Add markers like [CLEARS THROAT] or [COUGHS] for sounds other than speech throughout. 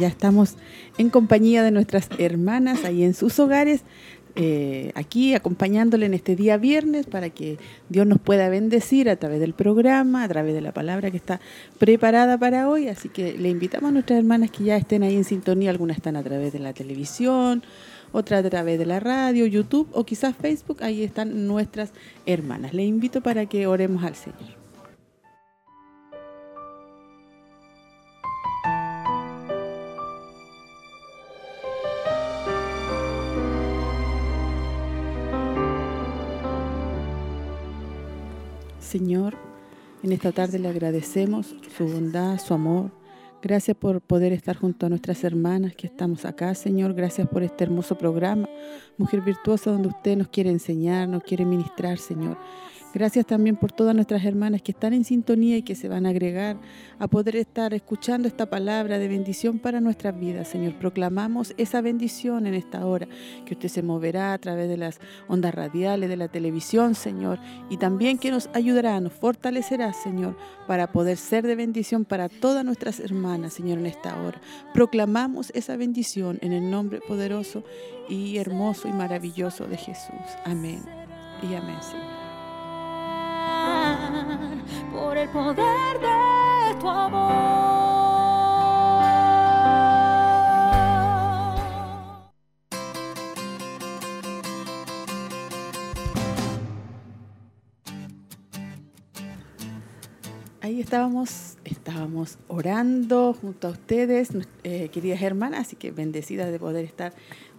Ya estamos en compañía de nuestras hermanas ahí en sus hogares, eh, aquí acompañándole en este día viernes para que Dios nos pueda bendecir a través del programa, a través de la palabra que está preparada para hoy. Así que le invitamos a nuestras hermanas que ya estén ahí en sintonía. Algunas están a través de la televisión, otras a través de la radio, YouTube o quizás Facebook. Ahí están nuestras hermanas. Le invito para que oremos al Señor. Señor, en esta tarde le agradecemos su bondad, su amor. Gracias por poder estar junto a nuestras hermanas que estamos acá, Señor. Gracias por este hermoso programa, Mujer Virtuosa, donde usted nos quiere enseñar, nos quiere ministrar, Señor. Gracias también por todas nuestras hermanas que están en sintonía y que se van a agregar a poder estar escuchando esta palabra de bendición para nuestras vidas. Señor, proclamamos esa bendición en esta hora, que usted se moverá a través de las ondas radiales, de la televisión, Señor, y también que nos ayudará, nos fortalecerá, Señor, para poder ser de bendición para todas nuestras hermanas, Señor, en esta hora. Proclamamos esa bendición en el nombre poderoso y hermoso y maravilloso de Jesús. Amén. Y amén, Señor por el poder de tu amor. Ahí estábamos, estábamos orando junto a ustedes, eh, queridas hermanas, así que bendecidas de poder estar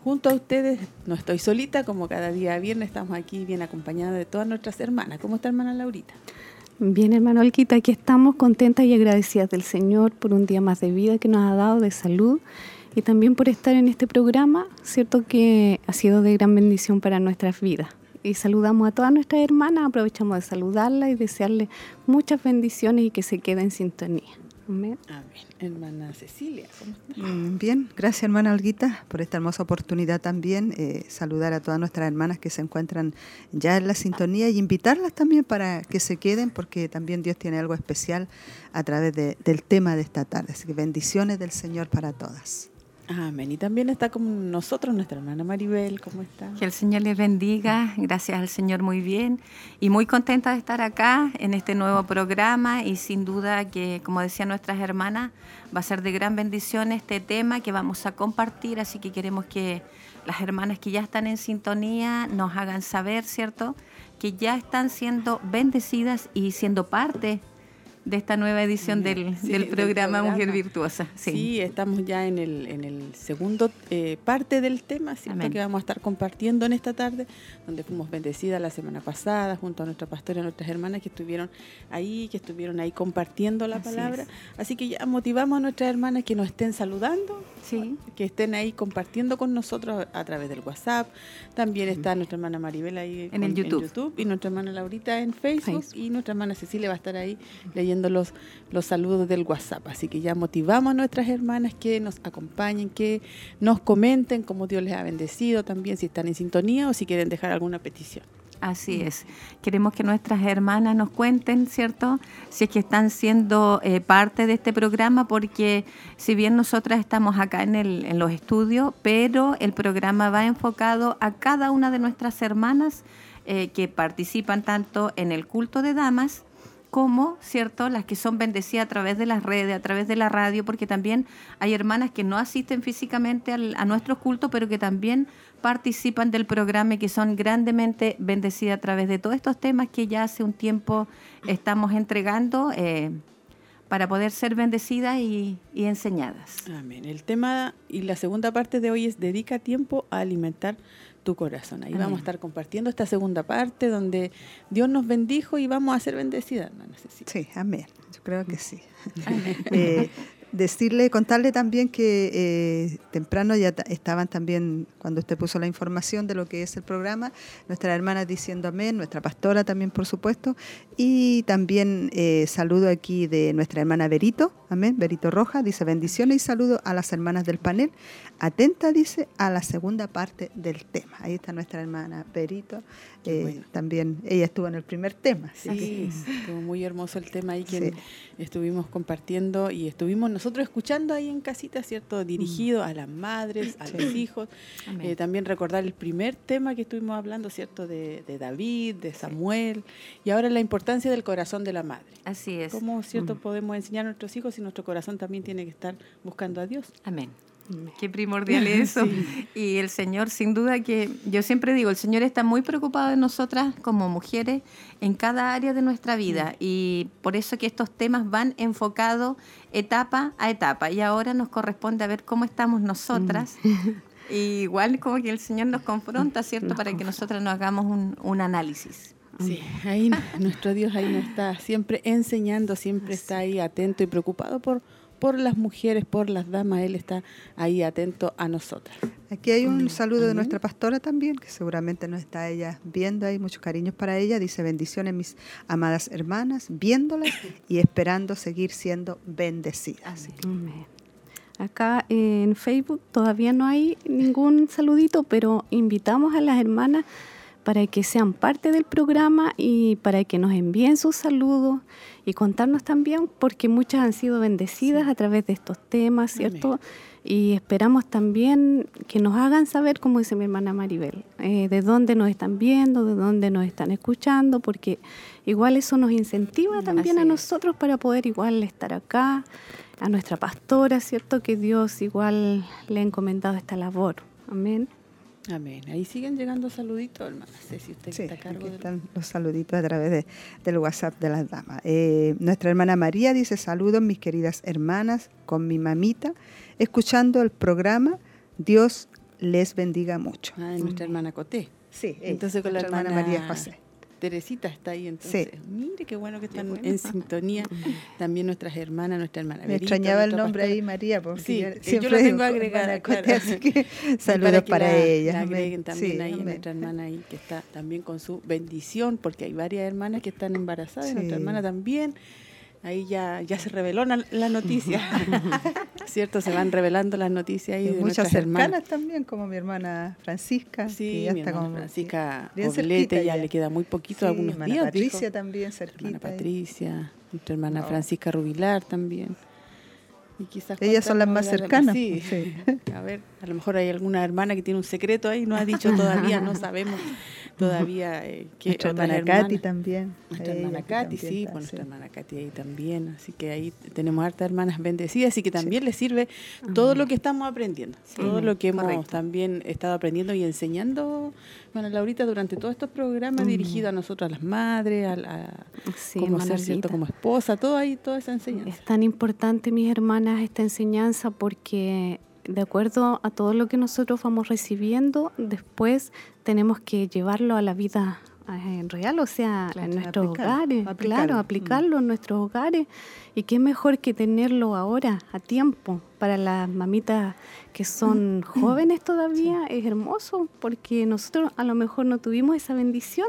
junto a ustedes. No estoy solita, como cada día viernes estamos aquí bien acompañadas de todas nuestras hermanas. ¿Cómo está hermana Laurita? Bien, hermano Olquita, aquí estamos contentas y agradecidas del Señor por un día más de vida que nos ha dado, de salud, y también por estar en este programa, cierto que ha sido de gran bendición para nuestras vidas. Y saludamos a todas nuestras hermanas, aprovechamos de saludarlas y desearles muchas bendiciones y que se queden en sintonía. Amén. Hermana Cecilia, mm, Bien, gracias hermana Olguita por esta hermosa oportunidad también. Eh, saludar a todas nuestras hermanas que se encuentran ya en la sintonía y invitarlas también para que se queden porque también Dios tiene algo especial a través del tema de esta tarde. Así que bendiciones del Señor para todas. Amén. Y también está con nosotros nuestra hermana Maribel. ¿Cómo está? Que el Señor les bendiga. Gracias al Señor muy bien. Y muy contenta de estar acá en este nuevo programa. Y sin duda que, como decían nuestras hermanas, va a ser de gran bendición este tema que vamos a compartir. Así que queremos que las hermanas que ya están en sintonía nos hagan saber, ¿cierto? Que ya están siendo bendecidas y siendo parte de esta nueva edición del, del, programa Mujer Virtuosa. Sí. estamos ya en el, en el segundo eh, parte del tema, ¿cierto? que vamos a estar compartiendo en esta tarde, donde fuimos bendecidas la semana pasada junto a nuestra pastora nuestras hermanas que estuvieron ahí, que estuvieron ahí compartiendo la palabra. Así que ya motivamos a nuestras hermanas que nos estén saludando, sí. que estén ahí compartiendo con nosotros a través del WhatsApp. También está nuestra hermana Maribel ahí en, el YouTube. y nuestra hermana Laurita en Facebook, y nuestra hermana Cecilia va a estar ahí leyendo los, los saludos del WhatsApp. Así que ya motivamos a nuestras hermanas que nos acompañen, que nos comenten cómo Dios les ha bendecido también, si están en sintonía o si quieren dejar alguna petición. Así es. Queremos que nuestras hermanas nos cuenten, ¿cierto? Si es que están siendo eh, parte de este programa, porque si bien nosotras estamos acá en, el, en los estudios, pero el programa va enfocado a cada una de nuestras hermanas eh, que participan tanto en el culto de damas como, ¿cierto?, las que son bendecidas a través de las redes, a través de la radio, porque también hay hermanas que no asisten físicamente a nuestro culto, pero que también participan del programa y que son grandemente bendecidas a través de todos estos temas que ya hace un tiempo estamos entregando eh, para poder ser bendecidas y, enseñadas. Amén. El tema y la segunda parte de hoy es dedica tiempo a alimentar tu corazón. Ahí vamos a estar compartiendo esta segunda parte donde Dios nos bendijo y vamos a ser bendecidas. No, Sí, amén. Yo creo que sí. [LAUGHS] eh, decirle, contarle también que eh, temprano ya estaban también, cuando usted puso la información de lo que es el programa, nuestra hermana diciendo amén, nuestra pastora también, por supuesto, y también eh, saludo aquí de nuestra hermana Berito, amén, Berito Roja, dice bendiciones y saludo a las hermanas del panel, atenta, dice, a la segunda parte del tema. Ahí está nuestra hermana Berito, eh, también ella estuvo en el primer tema. Sí, estuvo muy hermoso el tema ahí que estuvimos compartiendo y estuvimos nosotros escuchando ahí en casita, ¿cierto? Dirigido a las madres, a los hijos. Eh, también recordar el primer tema que estuvimos hablando, ¿cierto? De, David, de Samuel y ahora la importancia del corazón de la madre. Así es. ¿Cómo, ¿cierto? Podemos enseñar a nuestros hijos y nuestro corazón también tiene que estar buscando a Dios. Amén. Qué primordial [LAUGHS] es eso. Y el Señor, sin duda que, yo siempre digo, el Señor está muy preocupado de nosotras como mujeres en cada área de nuestra vida. Y por eso que estos temas van enfocados etapa a etapa. Y ahora nos corresponde a ver cómo estamos nosotras. Mm. [LAUGHS] igual como que el Señor nos confronta, ¿cierto? Para que nosotras nos hagamos un, un análisis. Sí, ahí nuestro Dios ahí nos está siempre enseñando, siempre está ahí atento y preocupado por por las mujeres, por las damas, Él está ahí atento a nosotras. Aquí hay un saludo de nuestra pastora también, que seguramente nos está ella viendo ahí, muchos cariños para ella. Dice, bendiciones mis amadas hermanas, viéndolas y esperando seguir siendo bendecidas. Acá en Facebook todavía no hay ningún saludito, pero invitamos a las hermanas para que sean parte del programa y para que nos envíen sus saludos y contarnos también, porque muchas han sido bendecidas a través de estos temas, ¿cierto? Y esperamos también que nos hagan saber, como dice mi hermana Maribel, eh, de dónde nos están viendo, de dónde nos están escuchando, porque igual eso nos incentiva también a nosotros para poder igual estar acá, a nuestra pastora, ¿cierto? Que Dios igual le ha encomendado esta labor. Amén. Amén. Ahí siguen llegando saluditos, hermana. Sé si usted está a cargo aquí están los saluditos a través de, del WhatsApp de las damas. Eh, nuestra hermana María dice, saludos mis queridas hermanas con mi mamita, escuchando el programa. Dios les bendiga mucho. Ah, nuestra hermana Coté. Sí, entonces con la hermana María José. Teresita está ahí entonces. Mire qué bueno que están en sintonía. También nuestras hermanas, nuestra hermana Me extrañaba el nombre ahí, María, porque sí, yo, lo tengo agregada. Así que [LAUGHS] saludos para, ella. agreguen también ahí nuestra hermana ahí que está también con su bendición, porque hay varias hermanas que están embarazadas, nuestra hermana también ahí ya, ya se reveló la, noticia, [LAUGHS] [LAUGHS] ¿cierto? Se van revelando las noticias ahí de muchas hermanas también, como mi hermana Francisca. Sí, ya mi está hermana Francisca Oblete, ya, le queda muy poquito, algunos mi hermana Patricia también, cerquita. hermana Patricia, nuestra hermana Francisca Rubilar también. Ellas son las más cercanas. Sí. [LAUGHS] A ver, a lo mejor hay alguna hermana que tiene un secreto ahí, no ha dicho todavía, no sabemos [LAUGHS] todavía eh, que nuestra hermana Katy también. Nuestra hermana Katy, sí, pues nuestra hermana Katy ahí también. Así que ahí tenemos hartas hermanas bendecidas y que también les sirve todo lo que estamos aprendiendo, todo lo que hemos también estado aprendiendo y enseñando, bueno, Laurita, durante todos estos programas dirigidos a nosotros, a las madres, a, a cómo ser cierto como esposa, todo ahí, toda esa enseñanza. Es tan importante, mis hermanas, esta enseñanza porque de acuerdo a todo lo que nosotros vamos recibiendo, después tenemos que llevarlo a la vida en real, o sea, en nuestros hogares, claro, aplicarlo en nuestros hogares. Y qué mejor que tenerlo ahora, a tiempo, para las mamitas que son [CLEARS THROAT] jóvenes todavía, es hermoso, porque nosotros a lo mejor no tuvimos esa bendición.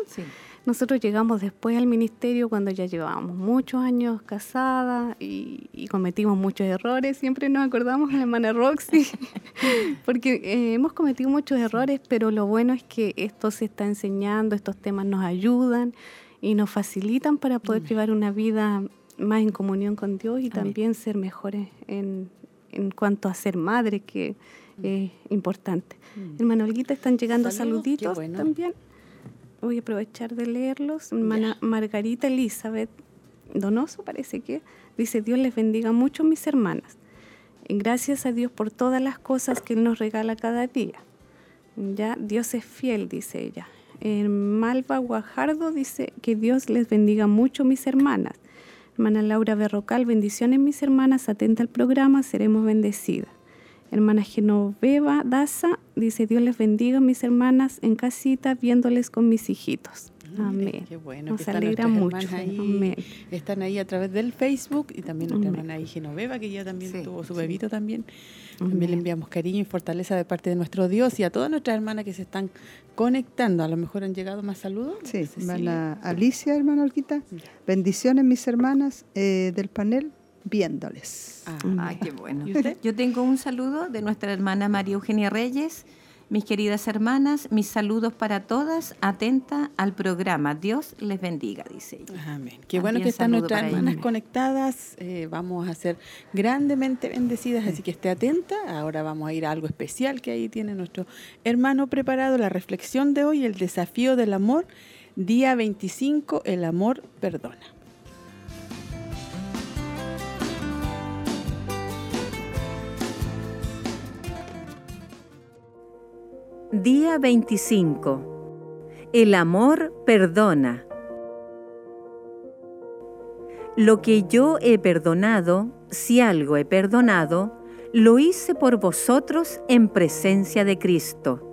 Nosotros llegamos después al ministerio cuando ya llevábamos muchos años casadas y, cometimos muchos errores. Siempre nos acordamos de la hermana Roxy, [LAUGHS] porque eh, hemos cometido muchos errores, pero lo bueno es que esto se está enseñando, estos temas nos ayudan y nos facilitan para poder llevar una vida más en comunión con Dios y también ser mejores en, en cuanto a ser madre, que es importante. Mm. Hermano Olguita, están llegando saluditos también. Voy a aprovechar de leerlos. Hermana Margarita Elizabeth Donoso, parece que, dice, Dios les bendiga mucho mis hermanas. Gracias a Dios por todas las cosas que Él nos regala cada día. Ya, Dios es fiel, dice ella. Malva Guajardo dice que Dios les bendiga mucho mis hermanas. Hermana Laura Berrocal, bendiciones mis hermanas, atenta al programa, seremos bendecidas. Hermana Genoveva Daza dice, Dios les bendiga mis hermanas en casita viéndoles con mis hijitos. Amén. Qué bueno. Nos alegra mucho. Ahí, Están ahí a través del Facebook y también nuestra hermana ahí Genoveva, que ya también tuvo su bebito también. También le enviamos cariño y fortaleza de parte de nuestro Dios y a todas nuestras hermanas que se están conectando. A lo mejor han llegado más saludos. Sí, hermana Alicia, hermana Olquita. Bendiciones, mis hermanas eh, del panel viéndoles. Ah, qué bueno. Yo tengo un saludo de nuestra hermana María Eugenia Reyes. Mis queridas hermanas, mis saludos para todas, atenta al programa. Dios les bendiga, dice ella. Amén. Qué bueno que están nuestras hermanas conectadas. Eh, vamos a ser grandemente bendecidas, así que esté atenta. Ahora vamos a ir a algo especial que ahí tiene nuestro hermano preparado, la reflexión de hoy, el desafío del amor. Día 25, el amor perdona. Día 25. El amor perdona. Lo que yo he perdonado, si algo he perdonado, lo hice por vosotros en presencia de Cristo.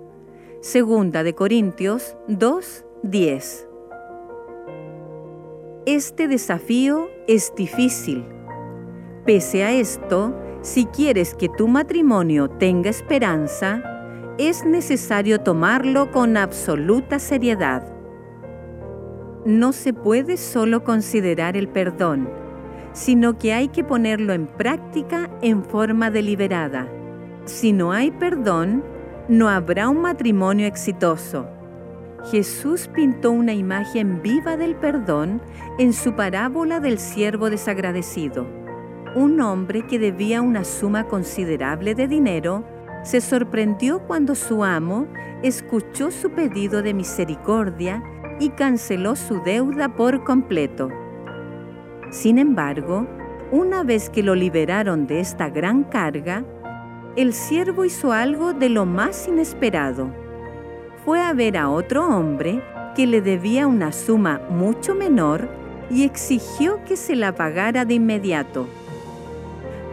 Segunda de Corintios 2, 10. Este desafío es difícil. Pese a esto, si quieres que tu matrimonio tenga esperanza, es necesario tomarlo con absoluta seriedad. No se puede solo considerar el perdón, sino que hay que ponerlo en práctica en forma deliberada. Si no hay perdón, no habrá un matrimonio exitoso. Jesús pintó una imagen viva del perdón en su parábola del siervo desagradecido. Un hombre que debía una suma considerable de dinero se sorprendió cuando su amo escuchó su pedido de misericordia y canceló su deuda por completo. Sin embargo, una vez que lo liberaron de esta gran carga, el siervo hizo algo de lo más inesperado. Fue a ver a otro hombre que le debía una suma mucho menor y exigió que se la pagara de inmediato.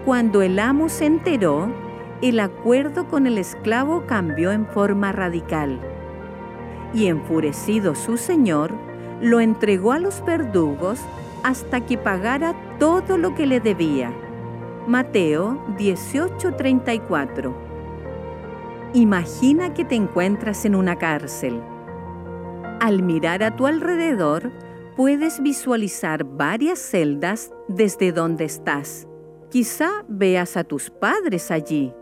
Cuando el amo se enteró, el acuerdo con el esclavo cambió en forma radical. Y enfurecido su señor, lo entregó a los verdugos hasta que pagara todo lo que le debía. Mateo 18:34 Imagina que te encuentras en una cárcel. Al mirar a tu alrededor, puedes visualizar varias celdas desde donde estás. Quizá veas a tus padres allí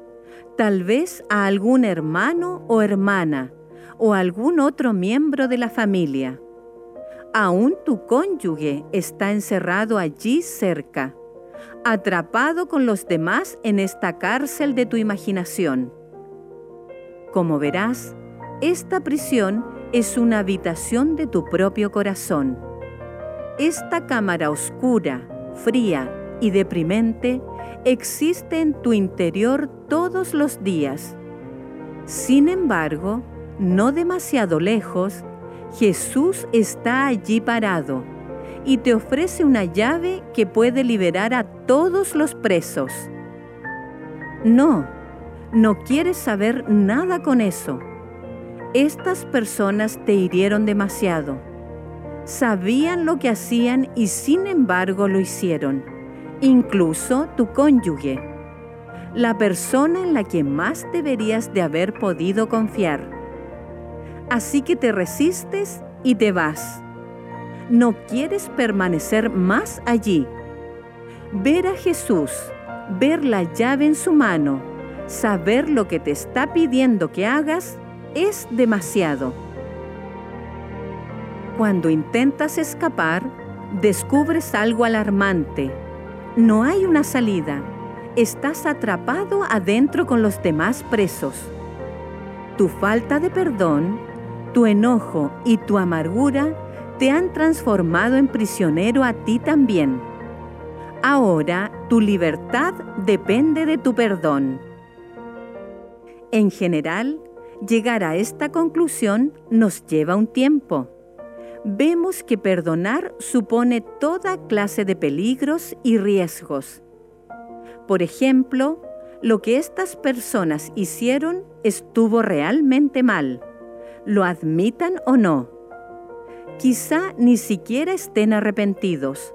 tal vez a algún hermano o hermana o algún otro miembro de la familia. Aún tu cónyuge está encerrado allí cerca, atrapado con los demás en esta cárcel de tu imaginación. Como verás, esta prisión es una habitación de tu propio corazón. Esta cámara oscura, fría y deprimente existe en tu interior todos los días. Sin embargo, no demasiado lejos, Jesús está allí parado y te ofrece una llave que puede liberar a todos los presos. No, no quieres saber nada con eso. Estas personas te hirieron demasiado. Sabían lo que hacían y sin embargo lo hicieron incluso tu cónyuge, la persona en la que más deberías de haber podido confiar. Así que te resistes y te vas, no quieres permanecer más allí. Ver a Jesús, ver la llave en su mano, saber lo que te está pidiendo que hagas, es demasiado. Cuando intentas escapar, descubres algo alarmante. No hay una salida. Estás atrapado adentro con los demás presos. Tu falta de perdón, tu enojo y tu amargura te han transformado en prisionero a ti también. Ahora tu libertad depende de tu perdón. En general, llegar a esta conclusión nos lleva un tiempo. Vemos que perdonar supone toda clase de peligros y riesgos. Por ejemplo, lo que estas personas hicieron estuvo realmente mal, lo admitan o no. Quizá ni siquiera estén arrepentidos.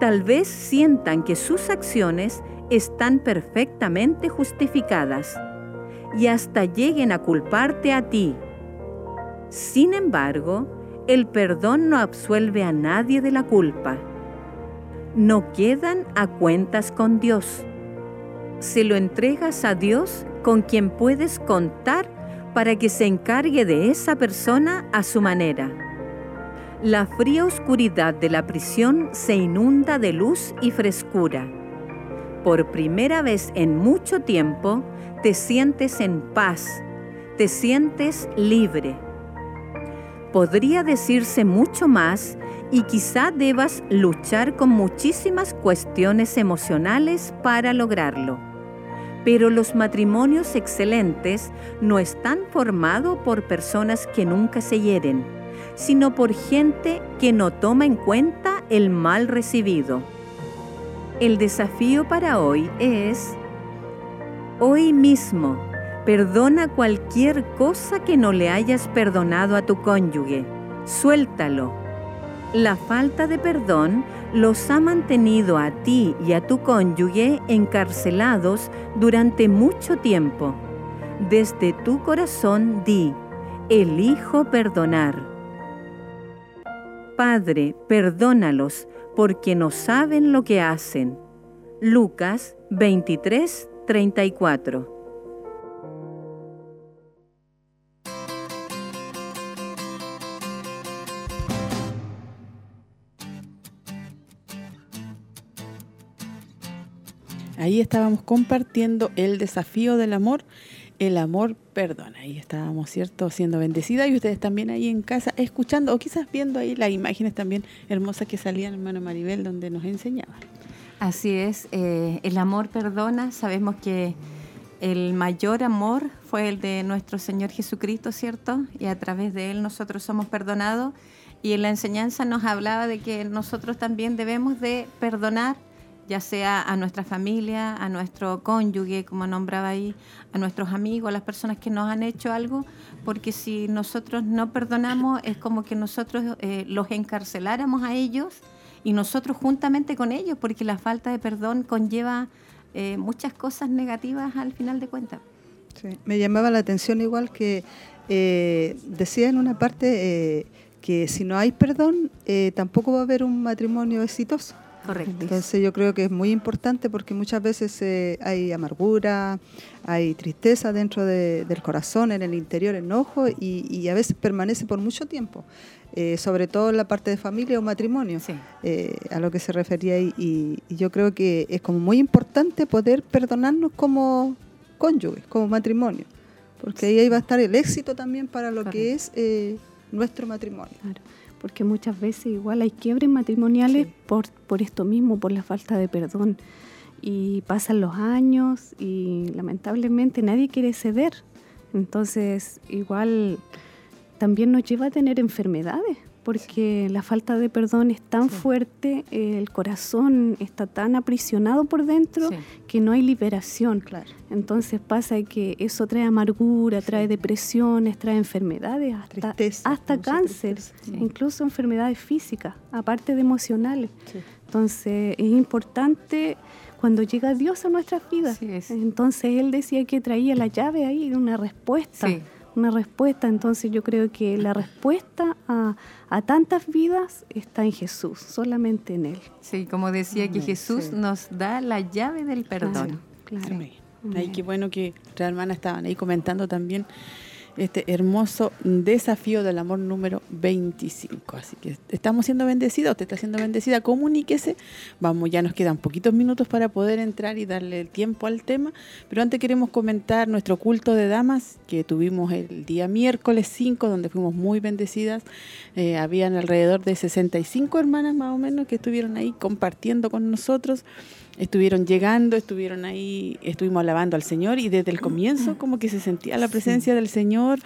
Tal vez sientan que sus acciones están perfectamente justificadas y hasta lleguen a culparte a ti. Sin embargo, el perdón no absuelve a nadie de la culpa. No quedan a cuentas con Dios. Se lo entregas a Dios con quien puedes contar para que se encargue de esa persona a su manera. La fría oscuridad de la prisión se inunda de luz y frescura. Por primera vez en mucho tiempo te sientes en paz, te sientes libre. Podría decirse mucho más y quizá debas luchar con muchísimas cuestiones emocionales para lograrlo. Pero los matrimonios excelentes no están formados por personas que nunca se hieren, sino por gente que no toma en cuenta el mal recibido. El desafío para hoy es, hoy mismo, perdona cualquier cosa que no le hayas perdonado a tu cónyuge. Suéltalo. La falta de perdón los ha mantenido a ti y a tu cónyuge encarcelados durante mucho tiempo. Desde tu corazón di, elijo perdonar. Padre, perdónalos porque no saben lo que hacen. Lucas 23, 34. Ahí estábamos compartiendo el desafío del amor, el amor perdona. Ahí estábamos, ¿cierto?, siendo bendecida y ustedes también ahí en casa escuchando o quizás viendo ahí las imágenes también hermosas que salían, hermano Maribel, donde nos enseñaba. Así es, eh, el amor perdona. Sabemos que el mayor amor fue el de nuestro Señor Jesucristo, ¿cierto? Y a través de Él nosotros somos perdonados. Y en la enseñanza nos hablaba de que nosotros también debemos de perdonar ya sea a nuestra familia, a nuestro cónyuge, como nombraba ahí, a nuestros amigos, a las personas que nos han hecho algo, porque si nosotros no perdonamos es como que nosotros eh, los encarceláramos a ellos y nosotros juntamente con ellos, porque la falta de perdón conlleva eh, muchas cosas negativas al final de cuentas. Me llamaba la atención igual que eh, decía en una parte que si no hay perdón, tampoco va a haber un matrimonio exitoso. Correcto. Entonces yo creo que es muy importante porque muchas veces eh, hay amargura, hay tristeza dentro del corazón, en el interior, enojo y, a veces permanece por mucho tiempo, eh, sobre todo en la parte de familia o matrimonio, eh, a lo que se refería y, y, yo creo que es como muy importante poder perdonarnos como cónyuges, como matrimonio, porque ahí va a estar el éxito también para lo que es nuestro matrimonio porque muchas veces igual hay quiebres matrimoniales por, por esto mismo, por la falta de perdón. Y pasan los años y lamentablemente nadie quiere ceder. Entonces igual también nos lleva a tener enfermedades porque la falta de perdón es tan fuerte, el corazón está tan aprisionado por dentro que no hay liberación. Claro. Entonces pasa que eso trae amargura, trae depresiones, trae enfermedades, hasta, hasta cáncer, incluso enfermedades físicas, aparte de emocionales. Entonces es importante cuando llega Dios a nuestras vidas. Entonces Él decía que traía la llave ahí, una respuesta una respuesta. Entonces yo creo que la respuesta a, a tantas vidas está en Jesús, solamente en Él. Sí, como decía que Jesús nos da la llave del perdón. Claro. Ay, qué bueno que las hermanas estaban ahí comentando también este hermoso desafío del amor número 25. Así que estamos siendo bendecidos, usted está siendo bendecida, comuníquese. Vamos, ya nos quedan poquitos minutos para poder entrar y darle el tiempo al tema, pero antes queremos comentar nuestro culto de damas que tuvimos el día miércoles 5, donde fuimos muy bendecidas. Eh, habían alrededor de 65 hermanas más o menos que estuvieron ahí compartiendo con nosotros estuvieron llegando, estuvieron ahí, estuvimos alabando al Señor y desde el comienzo como que se sentía la presencia del Señor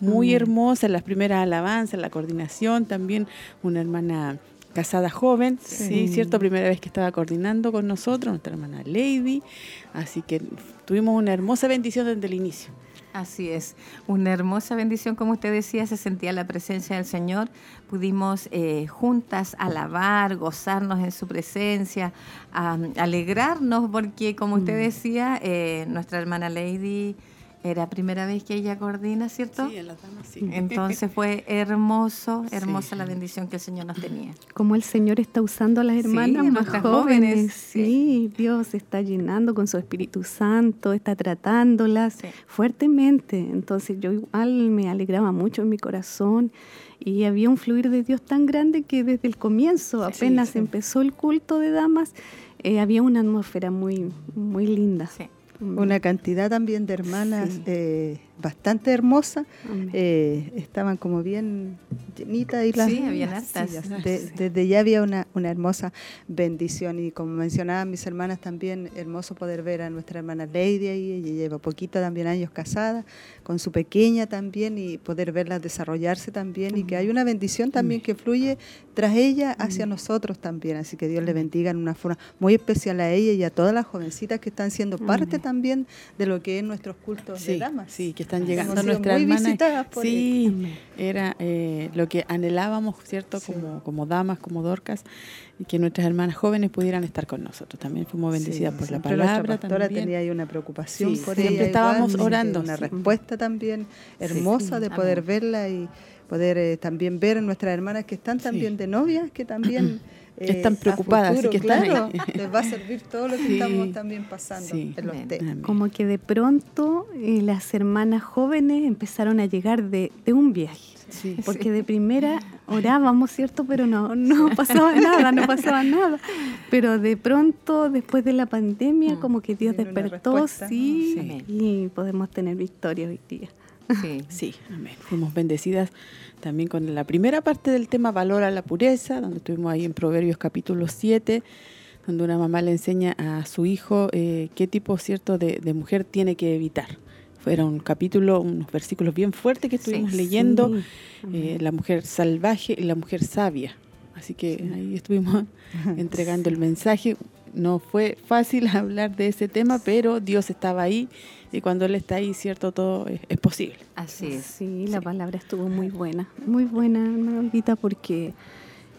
muy hermosa, en las primeras alabanzas, la coordinación, también una hermana casada joven, sí. cierto, primera vez que estaba coordinando con nosotros, nuestra hermana Lady, así que tuvimos una hermosa bendición desde el inicio. Así es, una hermosa bendición, como usted decía, se sentía la presencia del Señor. Pudimos eh, juntas alabar, gozarnos en su presencia, alegrarnos, porque como usted mm. decía, eh, nuestra hermana Lady era primera vez que ella coordina, ¿cierto? Sí, en las damas, sí. Entonces [LAUGHS] fue hermoso, hermosa la bendición que el Señor nos tenía. Como el Señor está usando a las hermanas más jóvenes. Sí, Dios está llenando con su Espíritu Santo, está tratándolas fuertemente. Entonces yo igual me alegraba mucho en mi corazón y había un fluir de Dios tan grande que desde el comienzo, apenas empezó el culto de damas, eh, había una atmósfera muy, muy linda. Sí una cantidad también de hermanas eh, bastante hermosa, eh, estaban como bien llenitas y las sí, hartas. [LAUGHS] desde ya había una, una, hermosa bendición. Y como mencionaban mis hermanas también, hermoso poder ver a nuestra hermana Lady ahí, ella lleva poquito también años casada, con su pequeña también y poder verla desarrollarse también. Y que hay una bendición también que fluye tras ella hacia nosotros también, así que Dios le bendiga en una forma muy especial a ella y a todas las jovencitas que están siendo parte también de lo que es nuestros cultos de damas. Sí, que están llegando nuestras hermanas. sí, era eh, lo que anhelábamos, ¿cierto? Como, como damas, como dorcas, y que nuestras hermanas jóvenes pudieran estar con nosotros. También fuimos bendecidas por la palabra. También. tenía ahí una preocupación por siempre estábamos orando. Una respuesta también hermosa de poder verla y poder eh, también ver a nuestras hermanas que están también de novias, que también... [CLEARS THROAT] están preocupadas, así que claro, [LAUGHS] les va a servir todo lo que estamos también pasando en los Como que de pronto eh, las hermanas jóvenes empezaron a llegar de, de un viaje. porque de primera [LAUGHS] orábamos, ¿cierto? Pero no, no pasaba [LAUGHS] nada, no pasaba nada. Pero de pronto, después de la pandemia, mm. como que Dios despertó, sí, y podemos tener victoria hoy día. Sí, [LAUGHS] sí, amén. Fuimos bendecidas también con la primera parte del tema Valora la pureza, donde estuvimos ahí en Proverbios capítulo 7, donde una mamá le enseña a su hijo eh, qué tipo cierto de, mujer tiene que evitar. Fueron capítulos, unos versículos bien fuertes que estuvimos leyendo, eh, la mujer salvaje y la mujer sabia. Así que ahí estuvimos [LAUGHS] entregando el mensaje. No fue fácil [LAUGHS] hablar de ese tema, pero Dios estaba ahí y cuando Él está ahí, cierto, todo es, posible. Así es. Sí, la palabra estuvo muy buena, muy buena, hermana porque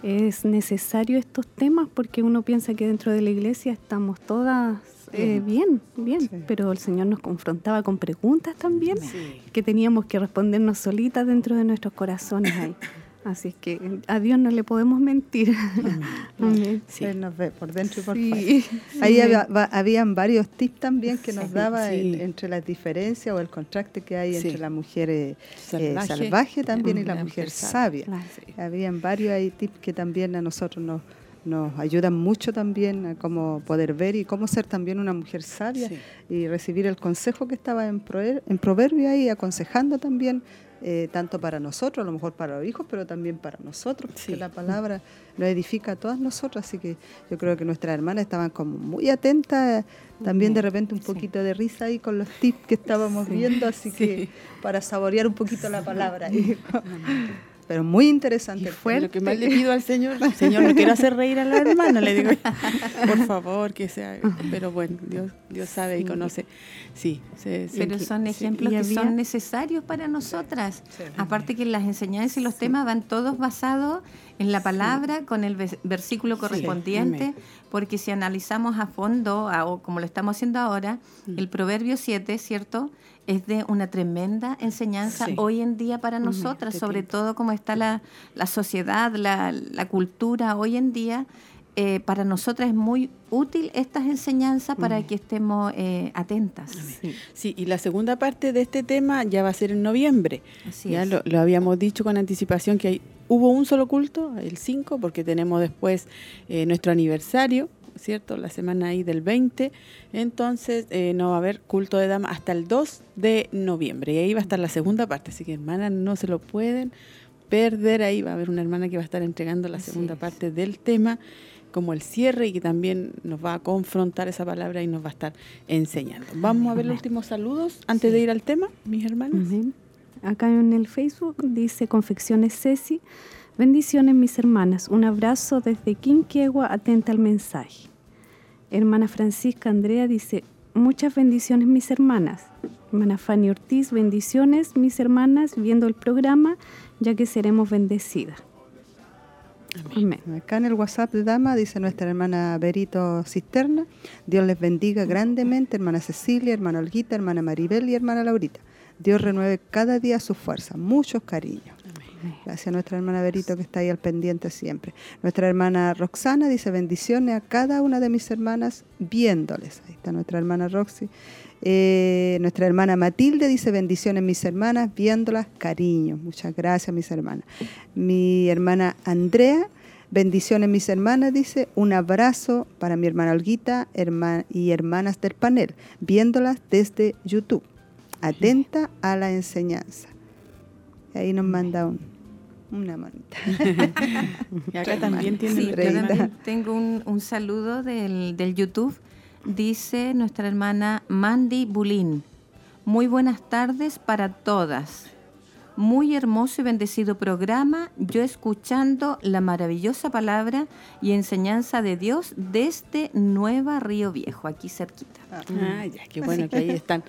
es necesario estos temas porque uno piensa que dentro de la iglesia estamos todas eh, bien, bien, pero el Señor nos confrontaba con preguntas también que teníamos que respondernos solitas dentro de nuestros corazones ahí. [LAUGHS] Así es que a Dios no le podemos mentir. [LAUGHS] [LAUGHS] Él nos ve por dentro y por fuera. Ahí habían varios tips también que nos daba entre las diferencias o el contraste que hay entre la mujer eh, eh, salvaje, también y la, mujer, sabia. Habían varios ahí tips que también a nosotros nos, nos ayudan mucho también a cómo poder ver y cómo ser también una mujer sabia y recibir el consejo que estaba en, en Proverbio ahí, aconsejando también eh, tanto para nosotros, a lo mejor para los hijos, pero también para nosotros, porque la palabra nos edifica a todas nosotras, así que yo creo que nuestras hermanas estaban como muy atentas, también de repente un poquito de risa ahí con los tips que estábamos viendo, así que para saborear un poquito la palabra. [LAUGHS] pero muy interesante. Fue lo que más le pido al Señor, Señor, no quiero hacer reír a la hermana, le digo, [LAUGHS] por favor, que sea, pero bueno, Dios, Dios sabe y conoce. Sí, pero son ejemplos que son necesarios para nosotras. Aparte que las enseñanzas y los temas van todos basados en la palabra con el versículo correspondiente, porque si analizamos a fondo, o como lo estamos haciendo ahora, mm. el Proverbio 7, ¿cierto? Es de una tremenda enseñanza Sí. hoy en día para nosotras, este sobre todo como está la, la sociedad, la, la cultura hoy en día. eh, para nosotras es muy útil estas enseñanzas para que estemos eh, atentas. Sí. Sí, y la segunda parte de este tema ya va a ser en noviembre. Así ya es. lo, lo habíamos dicho con anticipación que hay, hubo un solo culto, el 5, porque tenemos después eh, nuestro aniversario, ¿cierto? La semana ahí del 20. Entonces eh, no va a haber culto de dama hasta el 2 de noviembre. Y ahí va a estar la segunda parte. Así que hermanas, no se lo pueden perder. Ahí va a haber una hermana que va a estar entregando la Así segunda es. parte del tema como el cierre y que también nos va a confrontar esa palabra y nos va a estar enseñando. Vamos a ver los últimos saludos antes de ir al tema, mis hermanas. Acá en el Facebook dice Confecciones Ceci. Bendiciones mis hermanas. Un abrazo desde Quinquegua, atenta al mensaje. Hermana Francisca Andrea dice, muchas bendiciones mis hermanas. Hermana Fanny Ortiz, bendiciones mis hermanas viendo el programa, ya que seremos bendecidas. Amén. Acá en el WhatsApp de Dama dice nuestra hermana Berito Cisterna, Dios les bendiga grandemente, hermana Cecilia, hermana Olguita, hermana Maribel y hermana Laurita. Dios renueve cada día su fuerza, muchos cariños. Gracias a nuestra hermana Berito que está ahí al pendiente siempre. Nuestra hermana Roxana dice bendiciones a cada una de mis hermanas viéndoles. Ahí está nuestra hermana Roxy. Eh, nuestra hermana Matilde dice bendiciones mis hermanas viéndolas, cariño. Muchas gracias mis hermanas. Mi hermana Andrea, bendiciones mis hermanas, dice un abrazo para mi hermana Olguita y hermanas del panel, viéndolas desde YouTube. Atenta a la enseñanza. Ahí nos manda un, una manita. [LAUGHS] Y acá también tiene Sí, también tengo un, un saludo del, del YouTube. Dice nuestra hermana Mandy Bulín. Muy buenas tardes para todas. Muy hermoso y bendecido programa. Yo escuchando la maravillosa palabra y enseñanza de Dios desde Nueva Río Viejo, aquí cerquita. Ah, ya, qué bueno que ahí están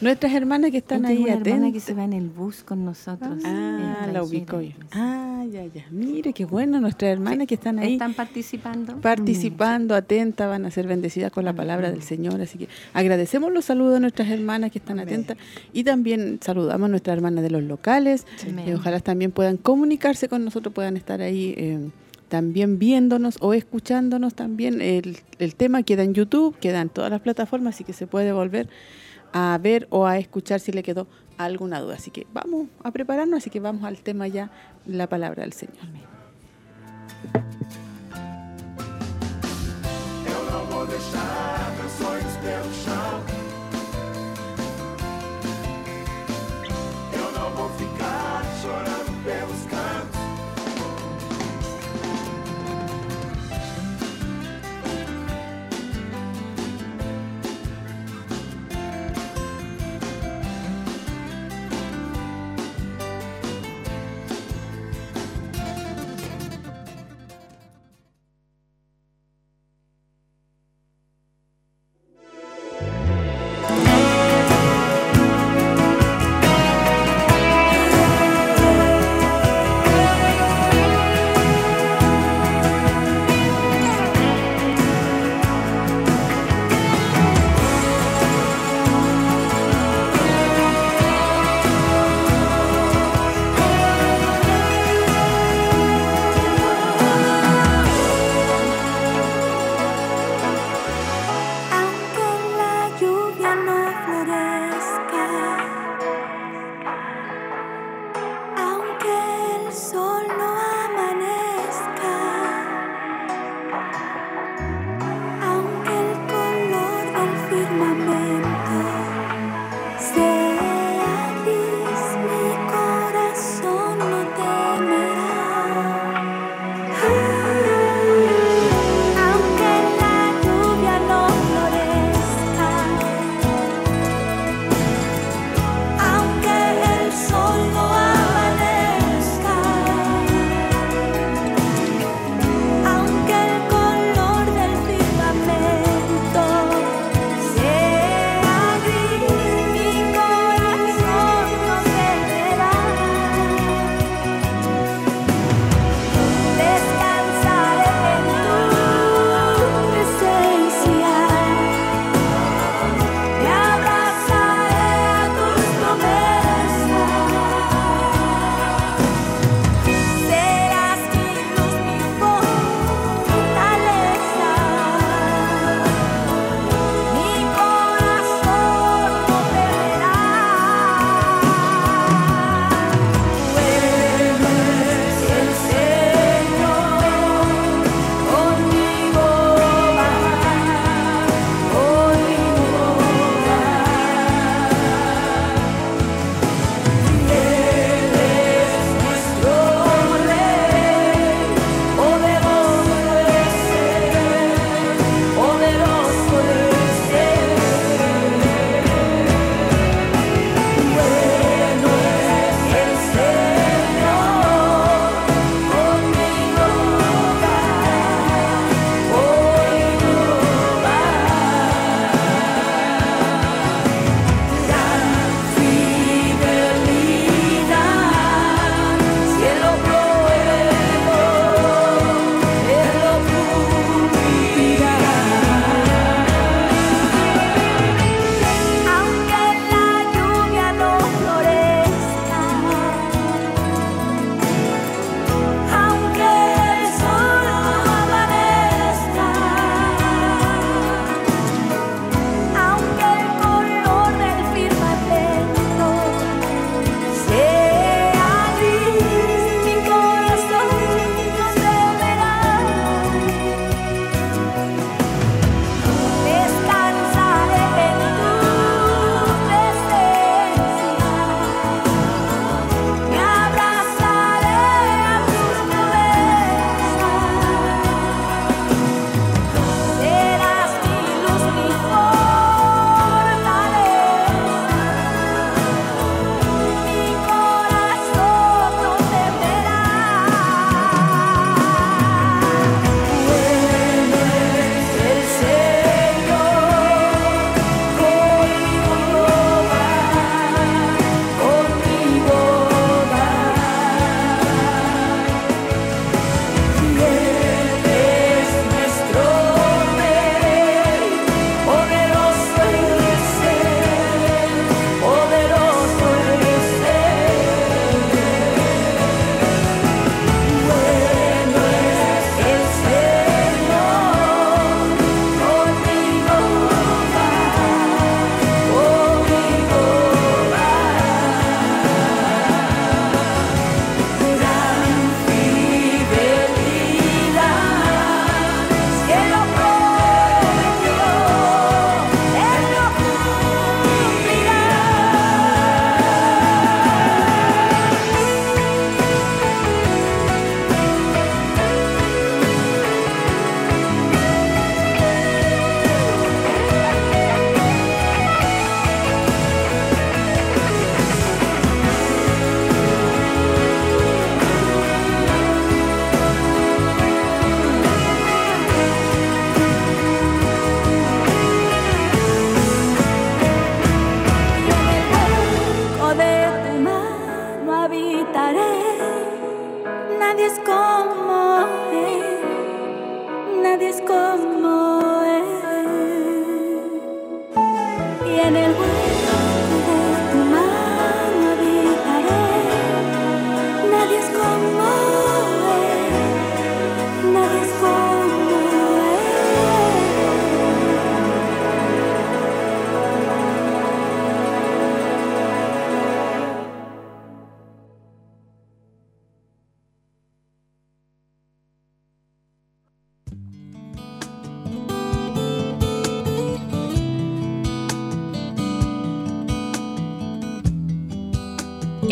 nuestras hermanas que están ahí una hermana que atentas. se va en el bus con nosotros. Ah, la extranjera. ubicó yo. Ah, ya, ya. Mire, qué bueno, nuestras hermanas que están ahí ¿Están participando? participando, atentas, van a ser bendecidas con la palabra del Señor. Así que agradecemos los saludos de nuestras hermanas que están atentas y también saludamos a nuestras hermanas de los locales. Amén. Eh, ojalá también puedan comunicarse con nosotros, puedan estar ahí eh, también viéndonos o escuchándonos también. El, el tema queda en YouTube, queda en todas las plataformas, así que se puede volver a ver o a escuchar si le quedó alguna duda. Así que vamos a prepararnos, así que vamos al tema ya, la palabra del Señor. Eu não vou deixar meus sonhos pelo chão. Eu não vou ficar chorando pelos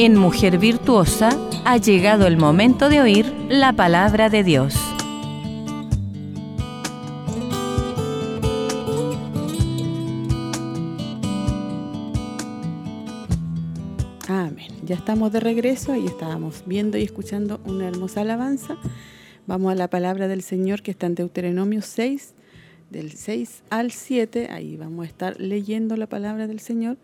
En Mujer Virtuosa ha llegado el momento de oír la palabra de Dios. Amén. Ya estamos de regreso y estábamos viendo y escuchando una hermosa alabanza. Vamos a la palabra del Señor que está en Deuteronomio 6, del 6 al 7. Ahí vamos a estar leyendo la palabra del Señor.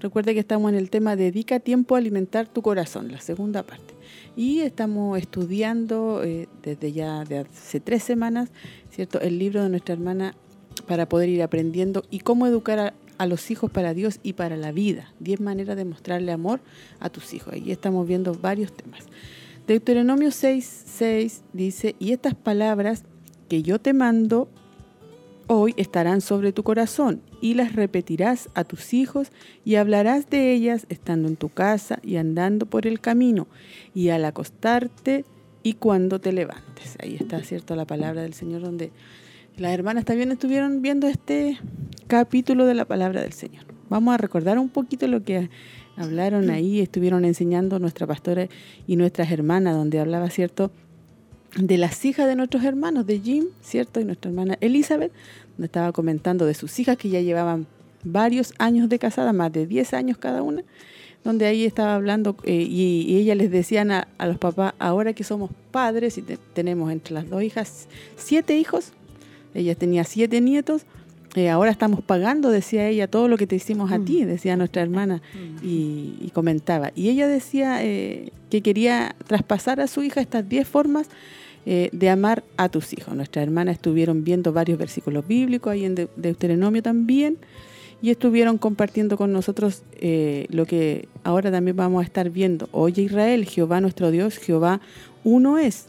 Recuerde que estamos en el tema Dedica tiempo a alimentar tu corazón, la segunda parte. Y estamos estudiando eh, desde ya de hace tres semanas, ¿cierto? El libro de nuestra hermana para poder ir aprendiendo y cómo educar a, a los hijos para Dios y para la vida. Diez maneras de mostrarle amor a tus hijos. Ahí estamos viendo varios temas. Deuteronomio 6, 6 dice, y estas palabras que yo te mando hoy estarán sobre tu corazón y las repetirás a tus hijos y hablarás de ellas estando en tu casa y andando por el camino y al acostarte y cuando te levantes. Ahí está, ¿cierto? La palabra del Señor donde las hermanas también estuvieron viendo este capítulo de la palabra del Señor. Vamos a recordar un poquito lo que hablaron ahí, estuvieron enseñando nuestra pastora y nuestras hermanas, donde hablaba, ¿cierto?, de las hijas de nuestros hermanos, de Jim, ¿cierto? Y nuestra hermana Elizabeth, donde estaba comentando de sus hijas que ya llevaban varios años de casada, más de 10 años cada una, donde ahí estaba hablando eh, y, y ella les decían a, a los papás, ahora que somos padres y te- tenemos entre las dos hijas siete hijos, ella tenía siete nietos, eh, ahora estamos pagando, decía ella, todo lo que te hicimos a ti, decía nuestra hermana, y, y comentaba. Y ella decía eh, que quería traspasar a su hija estas diez formas eh, de amar a tus hijos. Nuestras hermanas estuvieron viendo varios versículos bíblicos, ahí en De- Deuteronomio también, y estuvieron compartiendo con nosotros eh, lo que ahora también vamos a estar viendo. Oye Israel, Jehová nuestro Dios, Jehová uno es.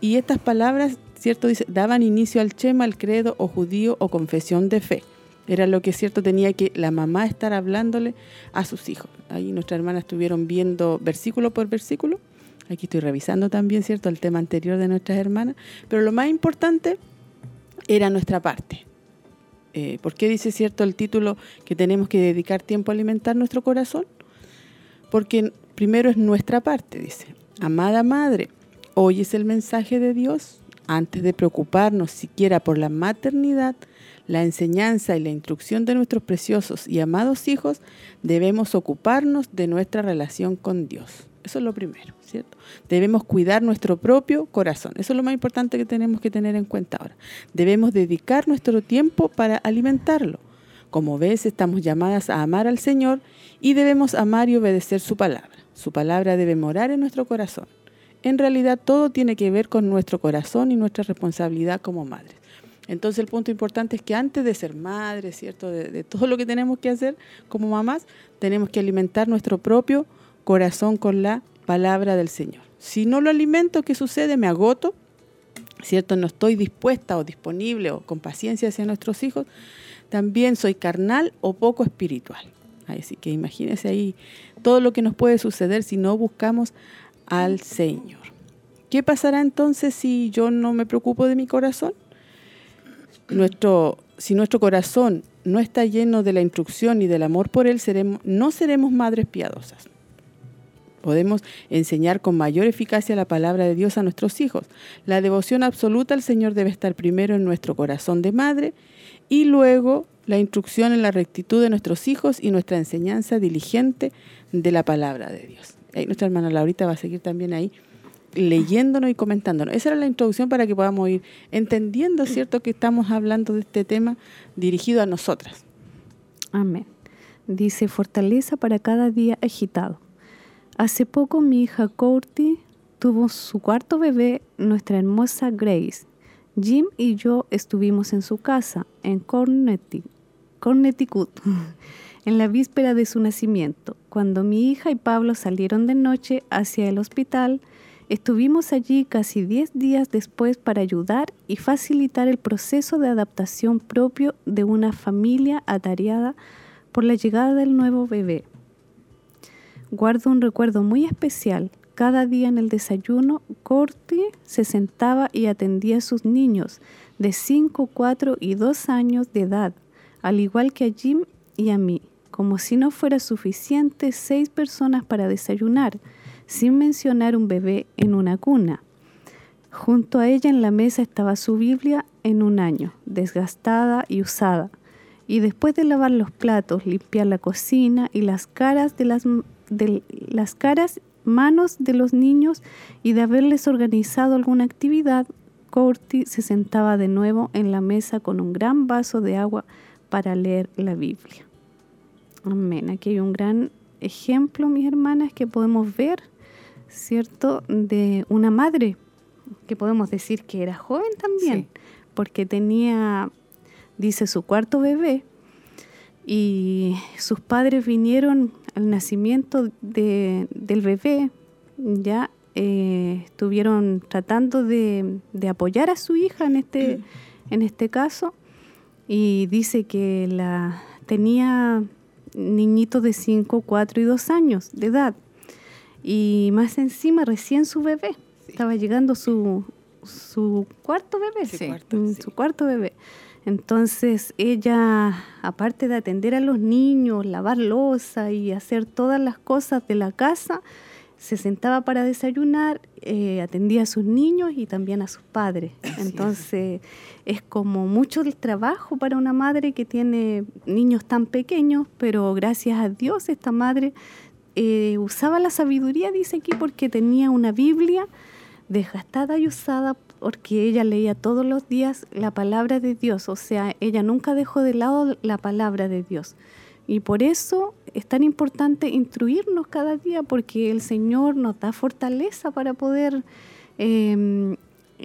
Y estas palabras, ¿cierto? Daban inicio al chema, al credo o judío o confesión de fe. Era lo que cierto tenía que la mamá estar hablándole a sus hijos. Ahí nuestras hermanas estuvieron viendo versículo por versículo. Aquí estoy revisando también, ¿cierto?, el tema anterior de nuestras hermanas. Pero lo más importante era nuestra parte. Eh, ¿Por qué dice, cierto, el título que tenemos que dedicar tiempo a alimentar nuestro corazón? Porque primero es nuestra parte, dice. Amada madre, oyes el mensaje de Dios. Antes de preocuparnos siquiera por la maternidad, la enseñanza y la instrucción de nuestros preciosos y amados hijos, debemos ocuparnos de nuestra relación con Dios. Eso es lo primero, ¿cierto? Debemos cuidar nuestro propio corazón. Eso es lo más importante que tenemos que tener en cuenta ahora. Debemos dedicar nuestro tiempo para alimentarlo. Como ves, estamos llamadas a amar al Señor y debemos amar y obedecer su palabra. Su palabra debe morar en nuestro corazón. En realidad todo tiene que ver con nuestro corazón y nuestra responsabilidad como madres. Entonces el punto importante es que antes de ser madres, ¿cierto? De, todo lo que tenemos que hacer como mamás, tenemos que alimentar nuestro propio corazón con la palabra del Señor. Si no lo alimento, ¿qué sucede? Me agoto, ¿cierto? No estoy dispuesta o disponible o con paciencia hacia nuestros hijos. También soy carnal o poco espiritual. Así que imagínense ahí todo lo que nos puede suceder si no buscamos al Señor. ¿Qué pasará entonces si yo no me preocupo de mi corazón? Si nuestro corazón no está lleno de la instrucción y del amor por Él, no seremos madres piadosas. Podemos enseñar con mayor eficacia la palabra de Dios a nuestros hijos. La devoción absoluta al Señor debe estar primero en nuestro corazón de madre y luego la instrucción en la rectitud de nuestros hijos y nuestra enseñanza diligente de la palabra de Dios. Ahí nuestra hermana Laurita va a seguir también ahí leyéndonos y comentándonos. Esa era la introducción para que podamos ir entendiendo, ¿cierto?, que estamos hablando de este tema dirigido a nosotras. Amén. Dice, fortaleza para cada día agitado. Hace poco mi hija Courtney tuvo su cuarto bebé, nuestra hermosa Grace, Jim y yo estuvimos en su casa, en Connecticut, [LAUGHS] en la víspera de su nacimiento. Cuando mi hija y Pablo salieron de noche hacia el hospital, estuvimos allí casi 10 días después para ayudar y facilitar el proceso de adaptación propio de una familia atareada por la llegada del nuevo bebé. Guardo un recuerdo muy especial cada día en el desayuno, Corti se sentaba y atendía a sus niños de 5, 4 y 2 años de edad, al igual que a Jim y a mí, como si no fuera suficiente seis personas para desayunar, sin mencionar un bebé en una cuna. Junto a ella en la mesa estaba su Biblia en un año, desgastada y usada. Y después de lavar los platos, limpiar la cocina y las caras de las, de las caras manos de los niños y de haberles organizado alguna actividad, Corti se sentaba de nuevo en la mesa con un gran vaso de agua para leer la Biblia. Amén. Aquí hay un gran ejemplo, mis hermanas, que podemos ver, ¿cierto?, de una madre, que podemos decir que era joven también, porque tenía, dice, su cuarto bebé, y sus padres vinieron al nacimiento de, del bebé, ya eh, estuvieron tratando de, apoyar a su hija en este, en este caso y dice que la tenía niñito de 5, 4 y 2 años de edad. Y más encima recién su bebé, estaba llegando su, su cuarto bebé, mm, su cuarto bebé. Entonces ella, aparte de atender a los niños, lavar losa y hacer todas las cosas de la casa, se sentaba para desayunar, eh, atendía a sus niños y también a sus padres. Entonces es. como mucho el trabajo para una madre que tiene niños tan pequeños, pero gracias a Dios esta madre eh, usaba la sabiduría, dice aquí, porque tenía una Biblia desgastada y usada porque ella leía todos los días la palabra de Dios, o sea, ella nunca dejó de lado la palabra de Dios. Y por eso es tan importante instruirnos cada día, porque el Señor nos da fortaleza para poder em,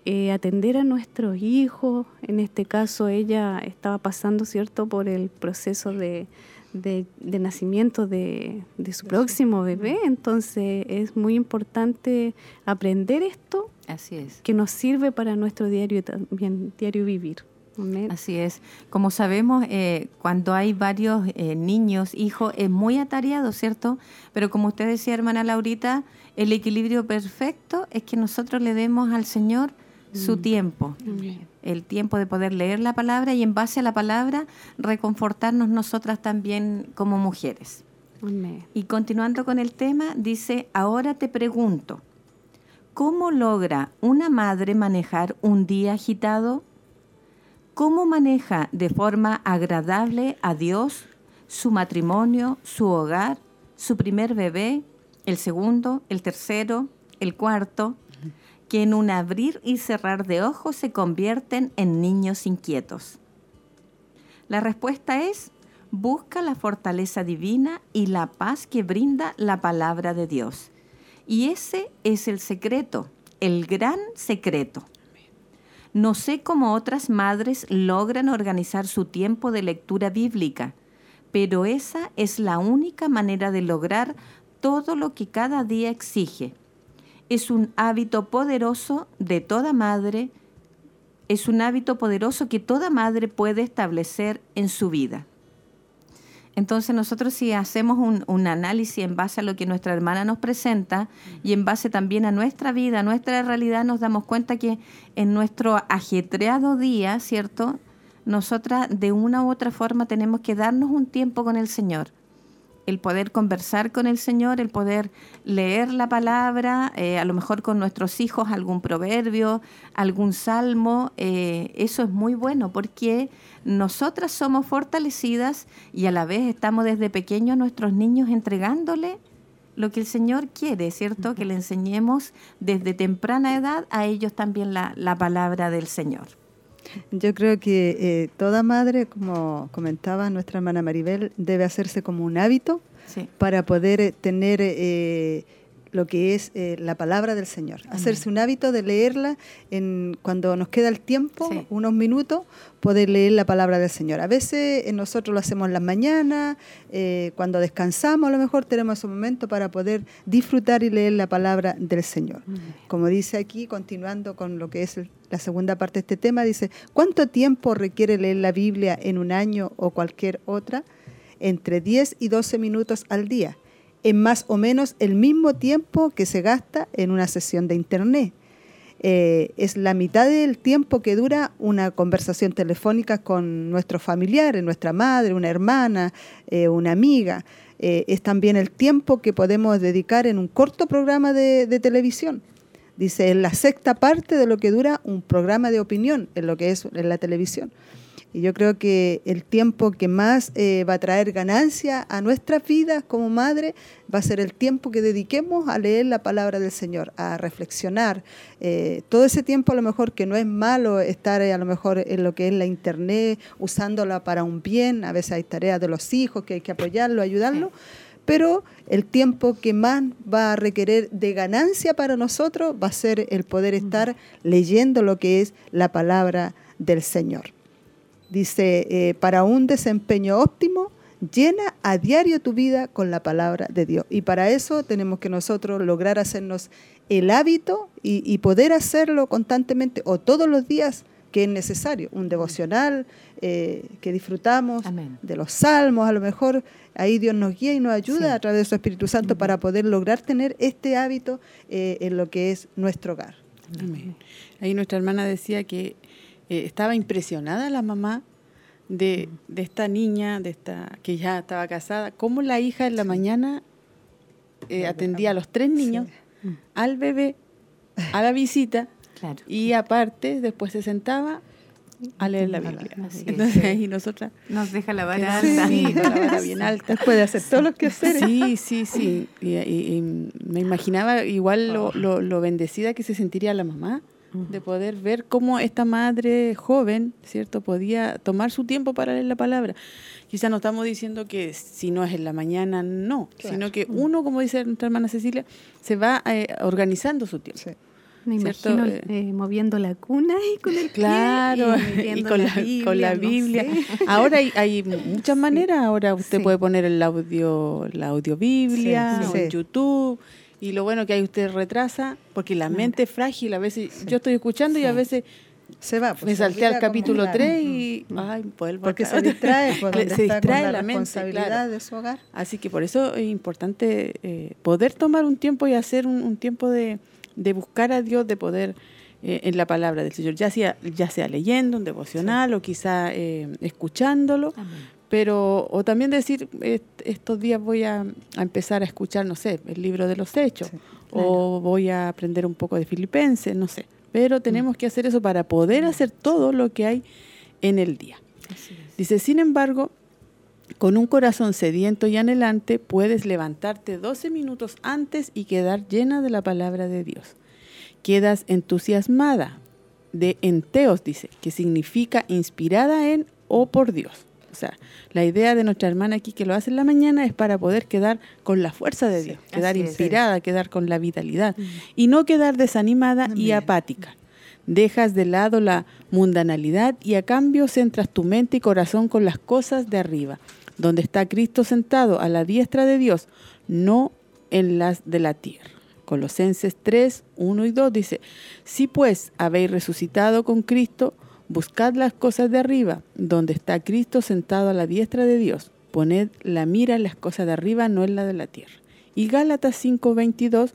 eh, atender a nuestros hijos. En este caso, ella estaba pasando, ¿cierto?, por el proceso de, de, nacimiento de, su próximo bebé. Entonces es muy importante aprender esto. Así es. Que nos sirve para nuestro diario también, diario vivir. Así es. Como sabemos, eh, cuando hay varios eh, niños, hijos, es muy atareado, ¿cierto? Pero como usted decía, hermana Laurita, el equilibrio perfecto es que nosotros le demos al Señor su mm. tiempo, el tiempo de poder leer la palabra y en base a la palabra reconfortarnos nosotras también como mujeres. Y continuando con el tema, dice, ahora te pregunto, ¿cómo logra una madre manejar un día agitado? ¿Cómo maneja de forma agradable a Dios su matrimonio, su hogar, su primer bebé, el segundo, el tercero, el cuarto? Que en un abrir y cerrar de ojos se convierten en niños inquietos? La respuesta es, busca la fortaleza divina y la paz que brinda la palabra de Dios. Y ese es el secreto, el gran secreto. No sé cómo otras madres logran organizar su tiempo de lectura bíblica, pero esa es la única manera de lograr todo lo que cada día exige es un hábito poderoso de toda madre, es un hábito poderoso que toda madre puede establecer en su vida. Entonces nosotros si hacemos un, análisis en base a lo que nuestra hermana nos presenta y en base también a nuestra vida, a nuestra realidad, nos damos cuenta que en nuestro ajetreado día, ¿cierto? Nosotras de una u otra forma tenemos que darnos un tiempo con el Señor el poder conversar con el Señor, el poder leer la palabra, eh, a lo mejor con nuestros hijos algún proverbio, algún salmo, eh, eso es muy bueno porque nosotras somos fortalecidas y a la vez estamos desde pequeños nuestros niños entregándole lo que el Señor quiere, ¿cierto? Que le enseñemos desde temprana edad a ellos también la, la palabra del Señor. Yo creo que eh, toda madre, como comentaba nuestra hermana Maribel, debe hacerse como un hábito para poder eh, tener eh, lo que es eh, la palabra del Señor. Hacerse un hábito de leerla en, cuando nos queda el tiempo, unos minutos, poder leer la palabra del Señor. A veces eh, nosotros lo hacemos en las mañanas, eh, cuando descansamos a lo mejor tenemos un momento para poder disfrutar y leer la palabra del Señor. Como dice aquí, continuando con lo que es la segunda parte de este tema, dice, ¿cuánto tiempo requiere leer la Biblia en un año o cualquier otra? Entre 10 y 12 minutos al día en más o menos el mismo tiempo que se gasta en una sesión de Internet. Eh, es la mitad del tiempo que dura una conversación telefónica con nuestros familiares, nuestra madre, una hermana, eh, una amiga. Eh, es también el tiempo que podemos dedicar en un corto programa de, de televisión. Dice, es la sexta parte de lo que dura un programa de opinión en lo que es en la televisión. Y yo creo que el tiempo que más eh, va a traer ganancia a nuestras vidas como madre va a ser el tiempo que dediquemos a leer la palabra del Señor, a reflexionar. Eh, todo ese tiempo a lo mejor que no es malo estar eh, a lo mejor en lo que es la internet, usándola para un bien, a veces hay tareas de los hijos que hay que apoyarlo, ayudarlo. Pero el tiempo que más va a requerir de ganancia para nosotros va a ser el poder estar leyendo lo que es la palabra del Señor. Dice, eh, para un desempeño óptimo, llena a diario tu vida con la palabra de Dios. Y para eso tenemos que nosotros lograr hacernos el hábito y, poder hacerlo constantemente o todos los días que es necesario. Un devocional eh, que disfrutamos de los salmos, a lo mejor ahí Dios nos guía y nos ayuda a través de su Espíritu Santo para poder lograr tener este hábito eh, en lo que es nuestro hogar. Ahí nuestra hermana decía que eh, estaba impresionada la mamá de, de, esta niña, de esta que ya estaba casada, cómo la hija en la mañana eh, atendía a los tres niños, al bebé, a la visita, y aparte después se sentaba a leer la Biblia. Entonces ahí nosotras nos deja la vara alta. Sí, la vara [LAUGHS] bien alta. Puede hacer todo lo que hacer. Sí, sí, sí. Y, me imaginaba igual lo, lo, lo, bendecida que se sentiría la mamá de poder ver cómo esta madre joven, ¿cierto?, podía tomar su tiempo para leer la palabra. Quizá no estamos diciendo que si no es en la mañana, no, sino que uno, como dice nuestra hermana Cecilia, se va eh, organizando su tiempo. Me imagino eh, eh, moviendo la cuna y con el claro, [LAUGHS] y, con, la, Biblia, Ahora hay, [LAUGHS] muchas maneras. Ahora usted puede poner el audio, la audio Biblia, o en YouTube. Y lo bueno que ahí usted retrasa, porque la mente es frágil, a veces yo estoy escuchando y a veces se va. Pues, me salté al capítulo 3 y ay, porque se distrae, [LAUGHS] pues, se distrae la, responsabilidad de su hogar. Así que por eso es importante eh, poder tomar un tiempo y hacer un, tiempo de, de, buscar a Dios, de poder eh, en la palabra del Señor, ya sea, ya sea leyendo un devocional o quizá eh, escuchándolo, pero o también decir estos días voy a, empezar a escuchar no sé el libro de los hechos o voy a aprender un poco de filipenses no sé pero tenemos que hacer eso para poder hacer todo lo que hay en el día. Dice sin embargo con un corazón sediento y anhelante puedes levantarte 12 minutos antes y quedar llena de la palabra de Dios. Quedas entusiasmada de enteos dice que significa inspirada en o por Dios. O sea, la idea de nuestra hermana aquí que lo hace en la mañana es para poder quedar con la fuerza de Dios, quedar inspirada, quedar con la vitalidad y no quedar desanimada y apática. Dejas de lado la mundanalidad y a cambio centras tu mente y corazón con las cosas de arriba, donde está Cristo sentado a la diestra de Dios, no en las de la tierra. Colosenses 3, 1 y 2 dice, si pues habéis resucitado con Cristo, Buscad las cosas de arriba, donde está Cristo sentado a la diestra de Dios. Poned la mira en las cosas de arriba, no en la de la tierra. Y Gálatas 5:22,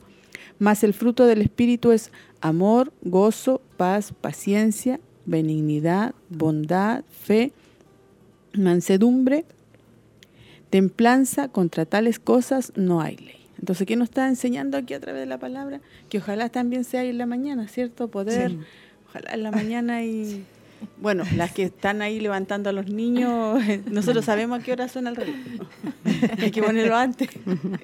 más el fruto del Espíritu es amor, gozo, paz, paciencia, benignidad, bondad, fe, mansedumbre, templanza, contra tales cosas no hay ley. Entonces, ¿qué nos está enseñando aquí a través de la palabra? Que ojalá también sea en la mañana, ¿cierto? Poder, ojalá en la mañana y bueno, las que están ahí levantando a los niños, [LAUGHS] nosotros sabemos a qué hora suena el reloj. [LAUGHS] Hay que ponerlo antes.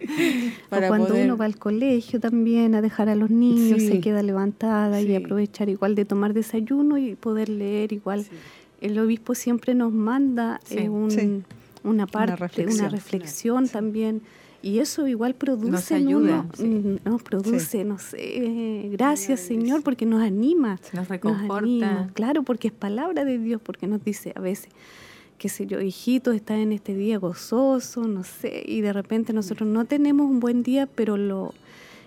[LAUGHS] Para cuando uno va al colegio también a dejar a los niños, se queda levantada y aprovechar igual de tomar desayuno y poder leer igual. El obispo siempre nos manda eh, una parte, una reflexión, también. Y eso igual produce, Nos ayuda, uno, mm, nos produce, no sé, gracias Señor, porque nos anima. Nos reconforta. anima, claro, porque es palabra de Dios, porque nos dice a veces, qué sé yo, hijito, está en este día gozoso, no sé, y de repente nosotros no tenemos un buen día, pero lo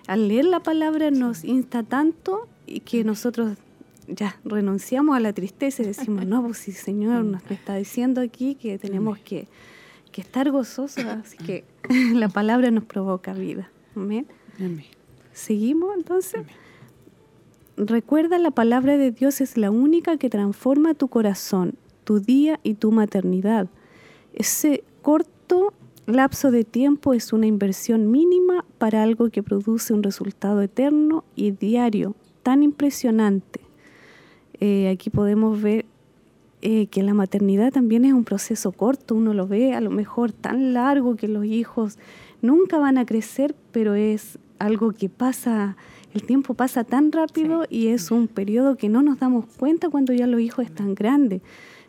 al leer la palabra nos insta tanto y que nosotros ya renunciamos a la tristeza y decimos, [LAUGHS] no, pues si el Señor nos está diciendo aquí que tenemos que, que estar gozosos, así que [LAUGHS] la palabra nos provoca vida. Amén. Amén. ¿Seguimos entonces? Recuerda, la palabra de Dios es la única que transforma tu corazón, tu día y tu maternidad. Ese corto lapso de tiempo es una inversión mínima para algo que produce un resultado eterno y diario tan impresionante. Eh, aquí podemos ver eh, que la maternidad también es un proceso corto, uno lo ve a lo mejor tan largo que los hijos nunca van a crecer, pero es algo que pasa, el tiempo pasa tan rápido y es un periodo que no nos damos cuenta cuando ya los hijos están grandes.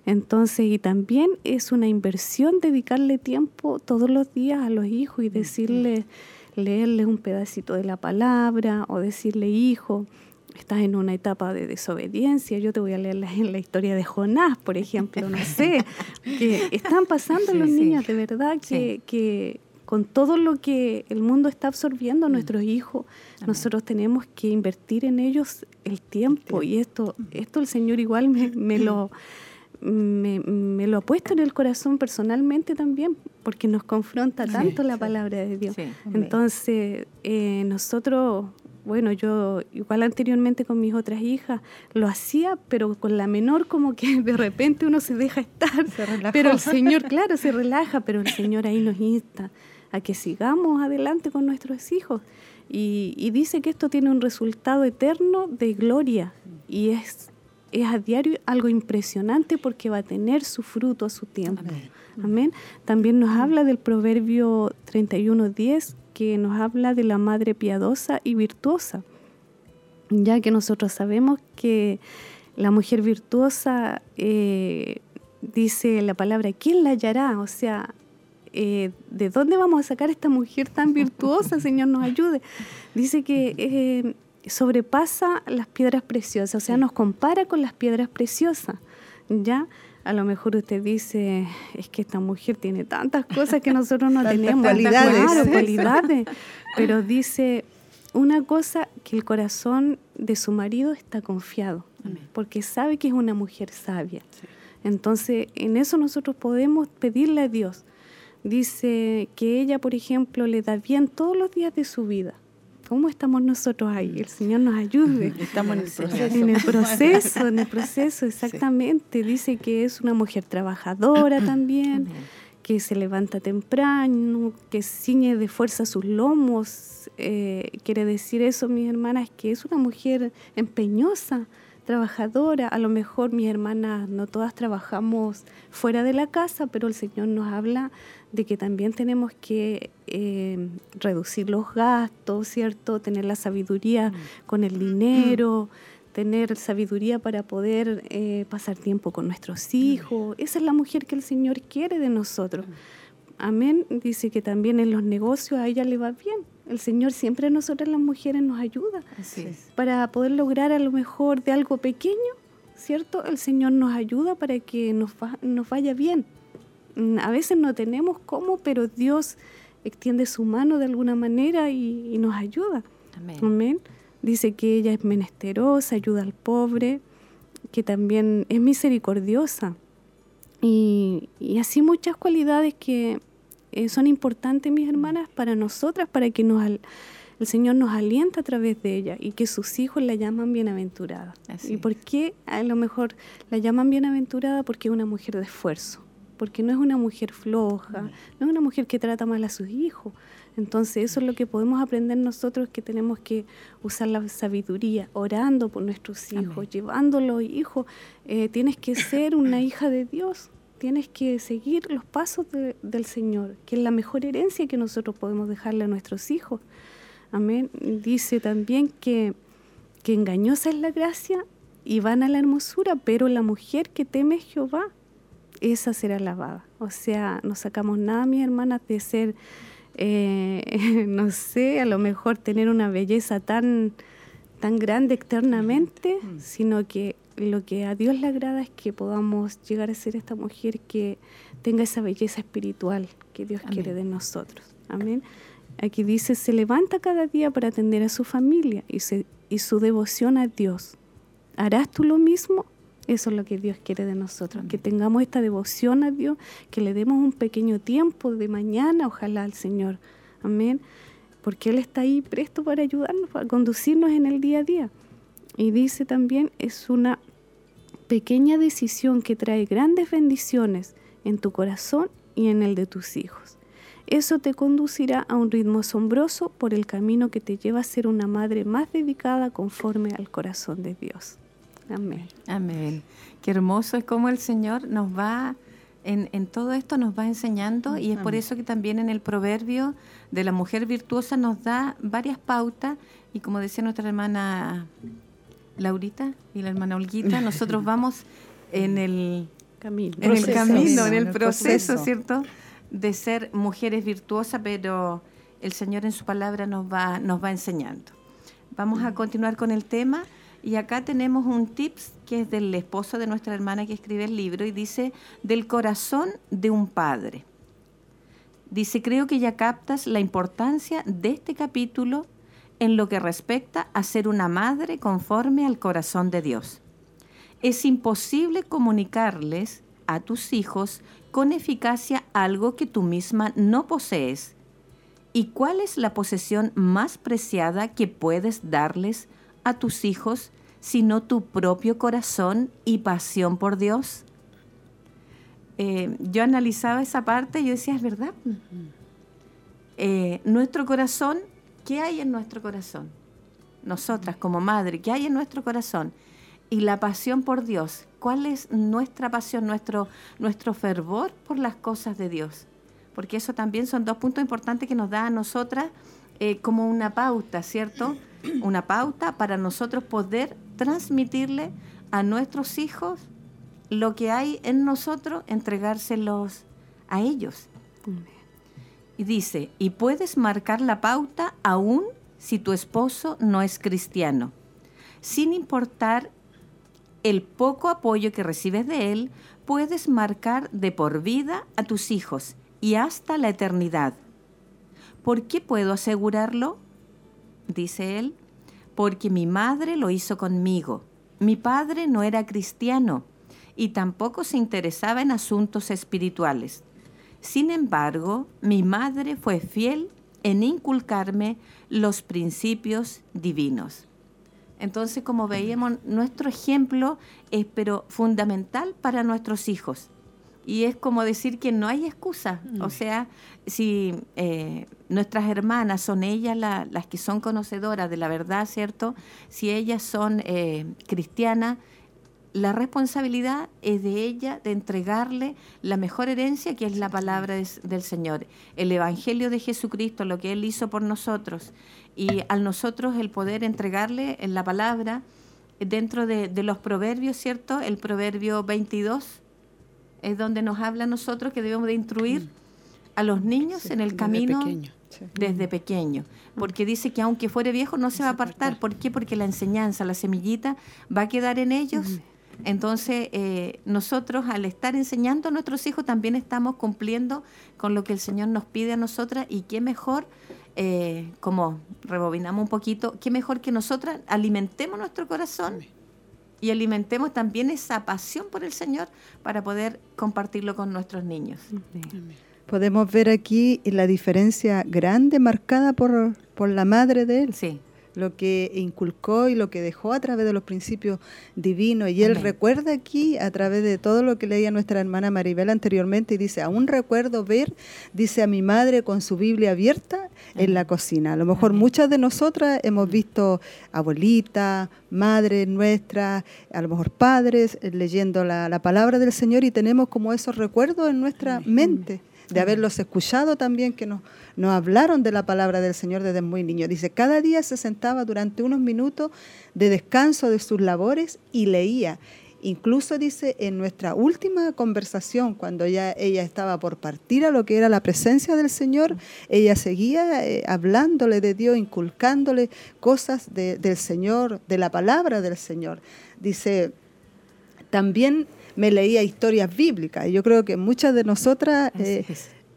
Entonces, y también es una inversión dedicarle tiempo todos los días a los hijos y decirle, leerles un pedacito de la palabra o decirle, hijo, estás en una etapa de desobediencia, yo te voy a leer la, [LAUGHS] la historia de Jonás, por ejemplo, no sé, que están pasando Sí, los sí. niños de verdad que, que con todo lo que el mundo está absorbiendo, nuestros hijos, nosotros tenemos que invertir en ellos el tiempo y esto, esto el Señor igual me, me lo... Me, me lo ha puesto en el corazón personalmente también, porque nos confronta tanto la palabra de Dios. Sí. Entonces, eh, nosotros, bueno, yo igual anteriormente con mis otras hijas lo hacía, pero con la menor como que [LAUGHS] de repente uno se deja estar. Se. Pero el [LAUGHS] Señor, claro, se relaja, pero el Señor ahí nos insta a que sigamos adelante con nuestros hijos. Y, y dice que esto tiene un resultado eterno de gloria y es, es a diario algo impresionante porque va a tener su fruto a su tiempo. Amén. También nos habla del proverbio 31.10 que nos habla de la madre piadosa y virtuosa, ya que nosotros sabemos que la mujer virtuosa, eh, dice la palabra, ¿quién la hallará? O sea, eh, ¿de dónde vamos a sacar esta mujer tan virtuosa? Señor, nos ayude. Dice que eh, sobrepasa las piedras preciosas, o sea, nos compara con las piedras preciosas, ¿ya? A lo mejor usted dice, es que esta mujer tiene tantas cosas que nosotros no [LAUGHS] tenemos. cualidades. Claro, [LAUGHS] cualidades. Pero dice una cosa, que el corazón de su marido está confiado, porque sabe que es una mujer sabia. Entonces, en eso nosotros podemos pedirle a Dios. Dice que ella, por ejemplo, le da bien todos los días de su vida. ¿Cómo estamos nosotros ahí? El Señor nos ayude. [LAUGHS] Estamos en el proceso. En el proceso, en el proceso, exactamente. Dice que es una mujer trabajadora [COUGHS] también, que se levanta temprano, que ciñe de fuerza sus lomos. Eh, quiere decir eso, mis hermanas, que es una mujer empeñosa, trabajadora. A lo mejor mis hermanas no todas trabajamos fuera de la casa, pero el Señor nos habla de que también tenemos que eh, reducir los gastos, ¿cierto? Tener la sabiduría con el dinero, tener sabiduría para poder eh, pasar tiempo con nuestros hijos. Esa es la mujer que el Señor quiere de nosotros. Amén. Dice que también en los negocios a ella le va bien. El Señor siempre a nosotras las mujeres nos ayuda Así es. para poder lograr a lo mejor de algo pequeño, ¿cierto? El Señor nos ayuda para que nos, va- nos vaya bien. Mm, A veces no tenemos cómo, pero Dios extiende su mano de alguna manera y, y nos ayuda. Amén. Amén. Dice que ella es menesterosa, ayuda al pobre, que también es misericordiosa. Y, y así muchas cualidades que eh, son importantes, mis hermanas, para nosotras, para que nos al- el Señor nos alienta a través de ella y que sus hijos la llaman bienaventurada. Así ¿Y por qué a lo mejor la llaman bienaventurada? Porque es una mujer de esfuerzo, porque no es una mujer floja, no es una mujer que trata mal a sus hijos. Entonces eso es lo que podemos aprender nosotros, que tenemos que usar la sabiduría, orando por nuestros hijos, Amén. llevándolos, hijos. Eh, tienes que ser una hija de Dios, tienes que seguir los pasos de- del Señor, que es la mejor herencia que nosotros podemos dejarle a nuestros hijos. Amén. Dice también que, que engañosa es la gracia y vana la hermosura, pero la mujer que teme a Jehová, esa será alabada. O sea, no sacamos nada, mis hermanas, de ser eh, [LAUGHS] no sé, a lo mejor tener una belleza tan, tan grande externamente, Mm. sino que lo que a Dios le agrada es que podamos llegar a ser esta mujer que tenga esa belleza espiritual que Dios quiere de nosotros. Amén. Aquí dice, se levanta cada día para atender a su familia y, se- y su devoción a Dios. ¿Harás tú lo mismo? Eso es lo que Dios quiere de nosotros, que tengamos esta devoción a Dios, que le demos un pequeño tiempo de mañana, ojalá al Señor. Amén. Porque Él está ahí presto para ayudarnos, para conducirnos en el día a día. Y dice también, es una pequeña decisión que trae grandes bendiciones en tu corazón y en el de tus hijos. Eso te conducirá a un ritmo asombroso por el camino que te lleva a ser una madre más dedicada conforme al corazón de Dios. Amén. Amén. Qué hermoso es como el Señor nos va, en, en todo esto nos va enseñando y es por eso que también en el proverbio de la mujer virtuosa nos da varias pautas y como decía nuestra hermana Laurita y la hermana Olguita, nosotros [LAUGHS] vamos en el, Camino. en el Proceso. camino, en el En el proceso, proceso. ¿cierto? De ser mujeres virtuosas, pero el Señor en su palabra nos va, nos va enseñando. Vamos a continuar con el tema y acá tenemos un tips que es del esposo de nuestra hermana que escribe el libro y dice del corazón de un padre. Dice, creo que ya captas la importancia de este capítulo en lo que respecta a ser una madre conforme al corazón de Dios. Es imposible comunicarles a tus hijos con eficacia algo que tú misma no posees. ¿Y cuál es la posesión más preciada que puedes darles a tus hijos sino tu propio corazón y pasión por Dios? Eh, yo analizaba esa parte y yo decía, es verdad. Eh, nuestro corazón, ¿qué hay en nuestro corazón? Nosotras como madre, ¿qué hay en nuestro corazón? Y la pasión por Dios, ¿cuál es nuestra pasión, nuestro, nuestro fervor por las cosas de Dios? Porque eso también son dos puntos importantes que nos da a nosotras eh, como una pauta, ¿cierto? Una pauta para nosotros poder transmitirle a nuestros hijos lo que hay en nosotros, entregárselos a ellos. Y dice, y puedes marcar la pauta aún si tu esposo no es cristiano, sin importar el poco apoyo que recibes de él, puedes marcar de por vida a tus hijos y hasta la eternidad. ¿Por qué puedo asegurarlo? Dice él, porque mi madre lo hizo conmigo. Mi padre no era cristiano y tampoco se interesaba en asuntos espirituales. Sin embargo, mi madre fue fiel en inculcarme los principios divinos. Entonces, como veíamos, nuestro ejemplo es pero fundamental para nuestros hijos. Y es como decir que no hay excusa. O sea, si eh, nuestras hermanas son ellas la- las que son conocedoras de la verdad, ¿cierto? Si ellas son eh, cristianas, la responsabilidad es de ella de entregarle la mejor herencia que es la palabra del Señor, el Evangelio de Jesucristo, lo que Él hizo por nosotros. Y al nosotros el poder entregarle en la palabra eh, dentro de, de los proverbios, ¿cierto? El proverbio 22 es donde nos habla a nosotros que debemos de instruir a los niños en el desde camino pequeño. desde pequeño, porque dice que aunque fuere viejo no se va a apartar. ¿Por qué? Porque la enseñanza, la semillita va a quedar en ellos. Entonces, eh, nosotros al estar enseñando a nuestros hijos también estamos cumpliendo con lo que el Señor nos pide a nosotras y qué mejor, eh, como rebobinamos un poquito, qué mejor que nosotras alimentemos nuestro corazón y alimentemos también esa pasión por el Señor para poder compartirlo con nuestros niños. Podemos ver aquí la diferencia grande marcada por, por la madre de él. Sí. Lo que inculcó y lo que dejó a través de los principios divinos. Y él Amén. recuerda aquí, a través de todo lo que leía nuestra hermana Maribel anteriormente, y dice, aún recuerdo ver, dice a mi madre con su Biblia abierta en la cocina. A lo mejor muchas de nosotras hemos visto abuelitas, madres nuestras, a lo mejor padres, eh, leyendo la, la palabra del Señor y tenemos como esos recuerdos en nuestra mente de haberlos escuchado también que nos, nos hablaron de la palabra del Señor desde muy niño. Dice, cada día se sentaba durante unos minutos de descanso de sus labores y leía. Incluso dice en nuestra última conversación, cuando ya ella estaba por partir a lo que era la presencia del Señor, ella seguía eh, hablándole de Dios, inculcándole cosas de- del Señor, de la palabra del Señor. Dice, también me leía historias bíblicas. Y yo creo que muchas de nosotras, eh,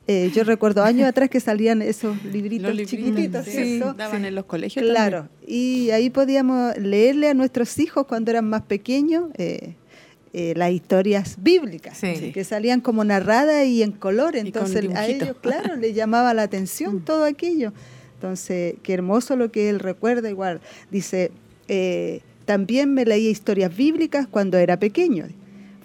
eh, yo recuerdo años [LAUGHS] atrás que salían esos libritos, chiquititos, sí, ¿cierto? daban en los colegios Claro, y ahí podíamos leerle a nuestros hijos cuando eran más pequeños eh, eh, las historias bíblicas, Sí. que salían como narradas y en color, entonces a ellos, claro, les llamaba la atención todo aquello. Entonces, qué hermoso lo que él recuerda igual. Dice, también me leía historias bíblicas cuando era pequeño.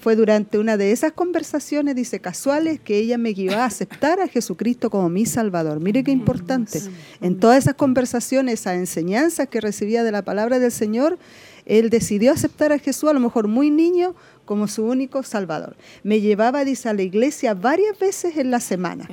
Fue durante una de esas conversaciones, dice, casuales, que ella me guió a aceptar a Jesucristo como mi Salvador. Mire qué importante. En todas esas conversaciones, esas enseñanzas que recibía de la palabra del Señor, él decidió aceptar a Jesús, a lo mejor muy niño, como su único Salvador. Me llevaba, dice, a la iglesia varias veces en la semana.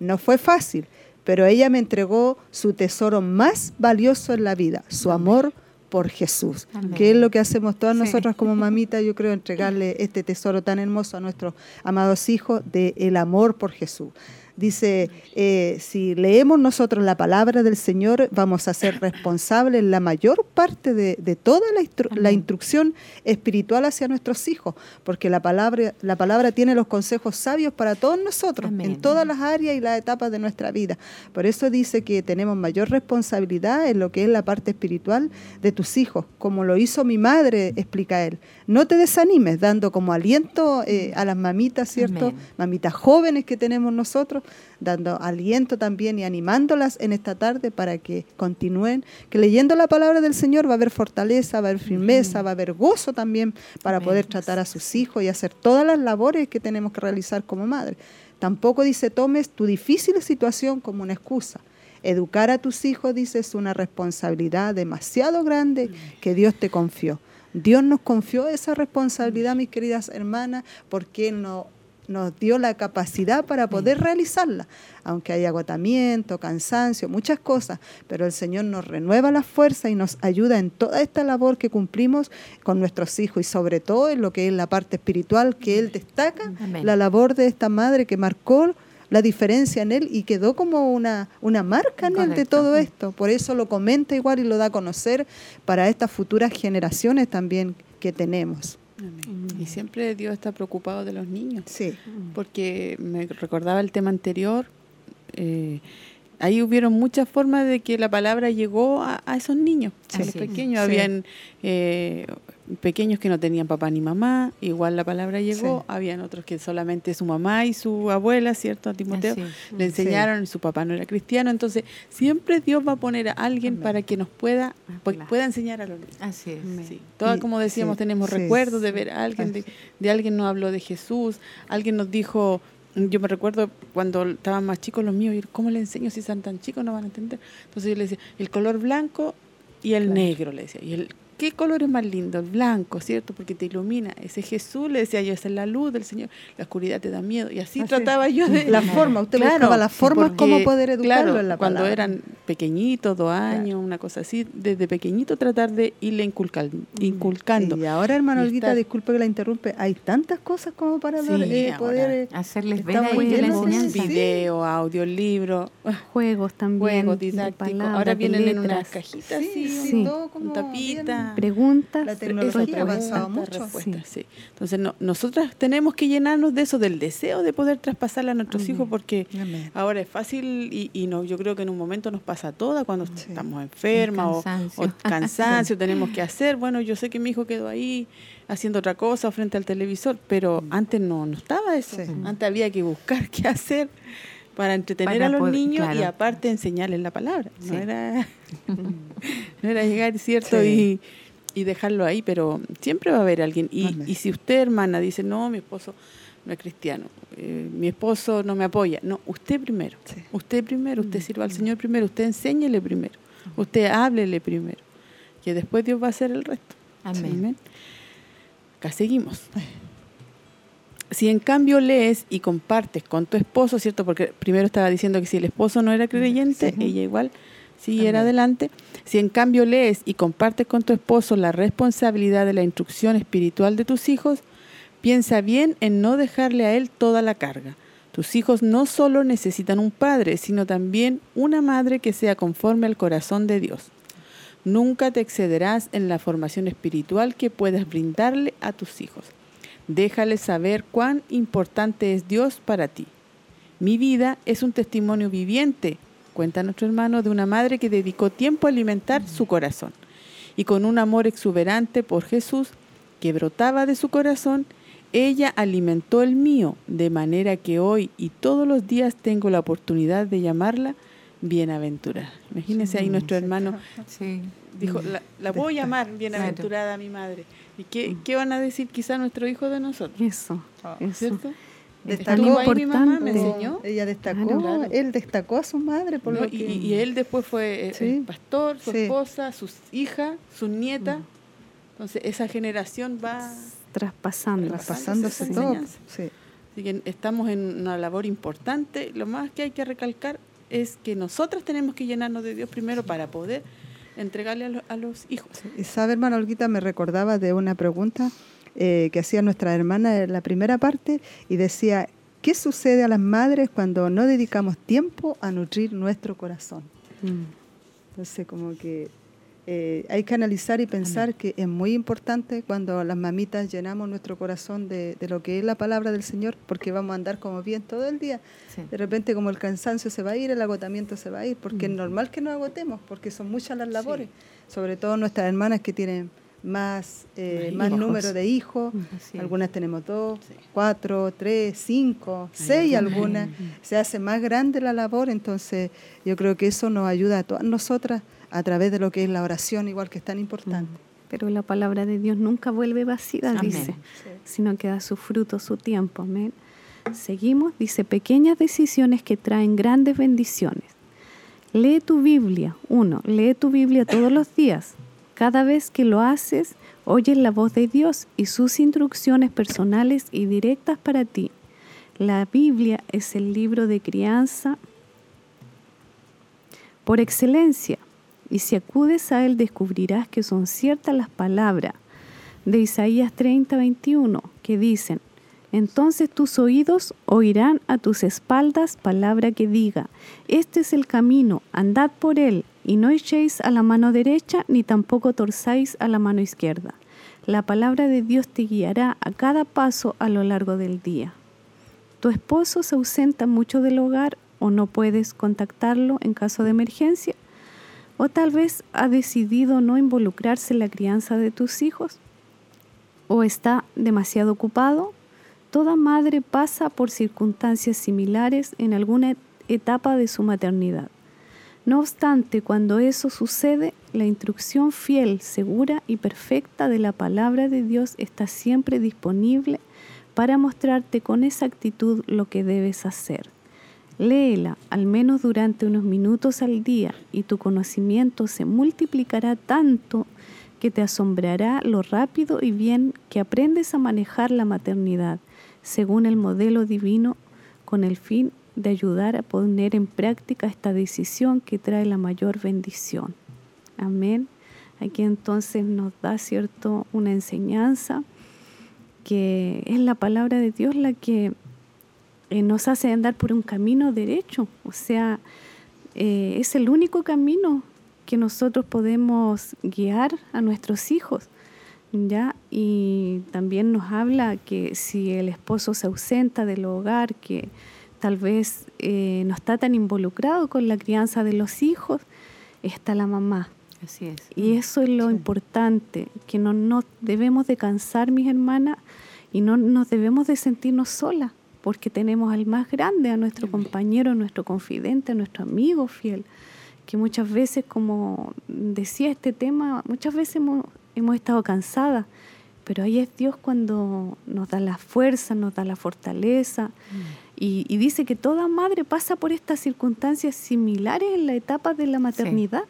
No fue fácil, pero ella me entregó su tesoro más valioso en la vida, su amor por Jesús, Amén. que es lo que hacemos todas Sí. nosotras como mamita, yo creo, entregarle [LAUGHS] este tesoro tan hermoso a nuestros amados hijos de el amor por Jesús. Dice, eh, si leemos nosotros la palabra del Señor, vamos a ser responsables la mayor parte de, de toda la, instru- la instrucción espiritual hacia nuestros hijos, porque la palabra, la palabra tiene los consejos sabios para todos nosotros, Amén. en todas las áreas y las etapas de nuestra vida. Por eso dice que tenemos mayor responsabilidad en lo que es la parte espiritual de tus hijos, como lo hizo mi madre, explica él. No te desanimes, dando como aliento eh, a las mamitas, ¿cierto? Amén. Mamitas jóvenes que tenemos nosotros, dando aliento también y animándolas en esta tarde para que continúen, que leyendo la palabra del Señor va a haber fortaleza, va a haber firmeza, va a haber gozo también para Amén. poder tratar a sus hijos y hacer todas las labores que tenemos que realizar como madre. Tampoco dice tomes tu difícil situación como una excusa. Educar a tus hijos, dice, es una responsabilidad demasiado grande que Dios te confió. Dios nos confió esa responsabilidad, mis queridas hermanas, porque Él no- nos dio la capacidad para poder realizarla, aunque hay agotamiento, cansancio, muchas cosas, pero el Señor nos renueva las fuerzas y nos ayuda en toda esta labor que cumplimos con nuestros hijos y sobre todo en lo que es la parte espiritual que Él destaca, Amén. la labor de esta madre que marcó la diferencia en él y quedó como una, una marca en él de Correcto. todo esto. Por eso lo comenta igual y lo da a conocer para estas futuras generaciones también que tenemos. Y siempre Dios está preocupado de los niños. Sí, porque me recordaba el tema anterior, eh, ahí hubieron muchas formas de que la palabra llegó a, a esos niños, a los pequeños. Sí. Habían eh, pequeños que no tenían papá ni mamá, igual la palabra llegó. Sí. Habían otros que solamente su mamá y su abuela, ¿cierto? A Timoteo. Le enseñaron y su papá no era cristiano, entonces siempre Dios va a poner a alguien Amén. para que nos pueda, pues, Claro. pueda enseñar a los niños. Así es. Sí. Todas, como decíamos, sí, tenemos sí, recuerdos de sí. ver a alguien, de, alguien nos habló de Jesús, alguien nos dijo, yo me recuerdo cuando estaban más chicos los míos, ¿cómo le enseño si están tan chicos no van a entender? Entonces yo le decía, el color blanco y el Claro. negro, le decía, y el ¿Qué color es más lindo? El blanco, ¿cierto? Porque te ilumina. Ese Jesús, le decía yo, esa es la luz del Señor. La oscuridad te da miedo. Y así Así. trataba yo de... La [LAUGHS] forma, usted Claro, buscaba la forma porque, cómo poder educarlo claro, en la cuando palabra. eran pequeñitos, dos años, una cosa así, desde pequeñito tratar de irle inculcar- inculcando. Y ahora, hermano Olguita, disculpe que la interrumpe, hay tantas cosas como para Sí, eh, ahora. poder... eh, Hacerles ver ahí la enseñanza. Sí. Video, audio, libro, Juegos también. juegos didácticos. Ahora vienen en unas cajitas Sí, así, todo como un tapita. Preguntas. La tecnología Eso, ha avanzado mucho. respuestas, sí. Entonces, no, nosotras tenemos que llenarnos de eso, del deseo de poder traspasarle a nuestros hijos, porque Amén. ahora es fácil y, y no, yo creo que en un momento nos pasa a todas cuando Sí. estamos enfermas o, cansancio. o cansancio, [LAUGHS] tenemos que hacer. Bueno, yo sé que mi hijo quedó ahí haciendo otra cosa frente al televisor, pero antes no, no estaba eso. Sí. Antes había que buscar [LAUGHS] qué hacer para entretener Para a los poder- niños y aparte enseñarles la palabra. Sí. No era [LAUGHS] no era llegar, ¿cierto? Sí. Y, y dejarlo ahí, pero siempre va a haber alguien. Y, Amén. y si usted, hermana, dice, no, mi esposo no es cristiano, eh, mi esposo no me apoya, no, usted primero. Sí. Usted primero, usted sirva al Señor primero, usted enséñele primero, usted háblele primero, que después Dios va a hacer el resto. Amén. Acá seguimos. Si en cambio lees y compartes con tu esposo, ¿cierto? Porque primero estaba diciendo que si el esposo no era creyente, Sí. ella igual siguiera adelante. Si en cambio lees y compartes con tu esposo la responsabilidad de la instrucción espiritual de tus hijos, piensa bien en no dejarle a él toda la carga. Tus hijos no solo necesitan un padre, sino también una madre que sea conforme al corazón de Dios. Nunca te excederás en la formación espiritual que puedas brindarle a tus hijos. Déjale saber cuán importante es Dios para ti. Mi vida es un testimonio viviente, cuenta nuestro hermano, de una madre que dedicó tiempo a alimentar su corazón. Y con un amor exuberante por Jesús que brotaba de su corazón, ella alimentó el mío, de manera que hoy y todos los días tengo la oportunidad de llamarla bienaventurada. Imagínense ahí nuestro hermano [LAUGHS] dijo, la, la voy a llamar bienaventurada a mi madre. ¿Y qué, qué van a decir quizá nuestro hijo de nosotros? Eso, eso. Destacó, Ahí mi mamá me enseñó. Ella destacó, Claro, claro. él destacó a su madre por ¿no? lo Y, que... y él después fue eh, Sí. el pastor, su Sí. esposa, sus hijas, sus nietas. Entonces esa generación va... Traspasando. traspasándose todo. Sí. Así que estamos en una labor importante. Lo más que hay que recalcar es que nosotras tenemos que llenarnos de Dios primero para poder entregarle a, lo- a los hijos. Y sabe, hermana Olguita, me recordaba de una pregunta eh, que hacía nuestra hermana en la primera parte y decía, ¿qué sucede a las madres cuando no dedicamos tiempo a nutrir nuestro corazón? Mm. Entonces, como que eh, hay que analizar y pensar que es muy importante cuando las mamitas llenamos nuestro corazón de, de lo que es la palabra del Señor, porque vamos a andar como bien todo el día. Sí. De repente, como el cansancio se va a ir, el agotamiento se va a ir, porque es normal que nos agotemos, porque son muchas las labores, sobre todo nuestras hermanas que tienen más, eh, Más más hijos. número de hijos. Algunas tenemos dos, cuatro, tres, cinco, seis algunas. Se hace más grande la labor, entonces yo creo que eso nos ayuda a todas nosotras a través de lo que es la oración, igual que es tan importante. Pero la palabra de Dios nunca vuelve vacía, Amén. dice, sino que da su fruto, su tiempo. Amén. Seguimos, dice, pequeñas decisiones que traen grandes bendiciones. Lee tu Biblia. Uno, lee tu Biblia todos los días. Cada vez que lo haces, oyes la voz de Dios y sus instrucciones personales y directas para ti. La Biblia es el libro de crianza por excelencia, y si acudes a él descubrirás que son ciertas las palabras de Isaías 30, 21, que dicen, entonces tus oídos oirán a tus espaldas palabra que diga, este es el camino, andad por él, y no echéis a la mano derecha, ni tampoco torzáis a la mano izquierda. La palabra de Dios te guiará a cada paso a lo largo del día. Tu esposo se ausenta mucho del hogar o no puedes contactarlo en caso de emergencia, o tal vez ha decidido no involucrarse en la crianza de tus hijos, o está demasiado ocupado. Toda madre pasa por circunstancias similares en alguna etapa de su maternidad. No obstante, cuando eso sucede, la instrucción fiel, segura y perfecta de la palabra de Dios está siempre disponible para mostrarte con exactitud lo que debes hacer. Léela al menos durante unos minutos al día y tu conocimiento se multiplicará tanto que te asombrará lo rápido y bien que aprendes a manejar la maternidad según el modelo divino con el fin de ayudar a poner en práctica esta decisión que trae la mayor bendición. Amén. Aquí entonces nos da cierto una enseñanza que es la palabra de Dios la que eh, nos hace andar por un camino derecho. O sea, eh, es el único camino que nosotros podemos guiar a nuestros hijos. ¿ya? Y también nos habla que si el esposo se ausenta del hogar, que tal vez eh, no está tan involucrado con la crianza de los hijos, está la mamá. Así es. Y eso es lo importante, que no nos debemos de cansar, mis hermanas, y no nos debemos de sentirnos solas, porque tenemos al más grande, a nuestro compañero, a nuestro confidente, a nuestro amigo fiel, que muchas veces, como decía este tema, muchas veces hemos, hemos estado cansadas, pero ahí es Dios cuando nos da la fuerza, nos da la fortaleza. Y, y dice que toda madre pasa por estas circunstancias similares en la etapa de la maternidad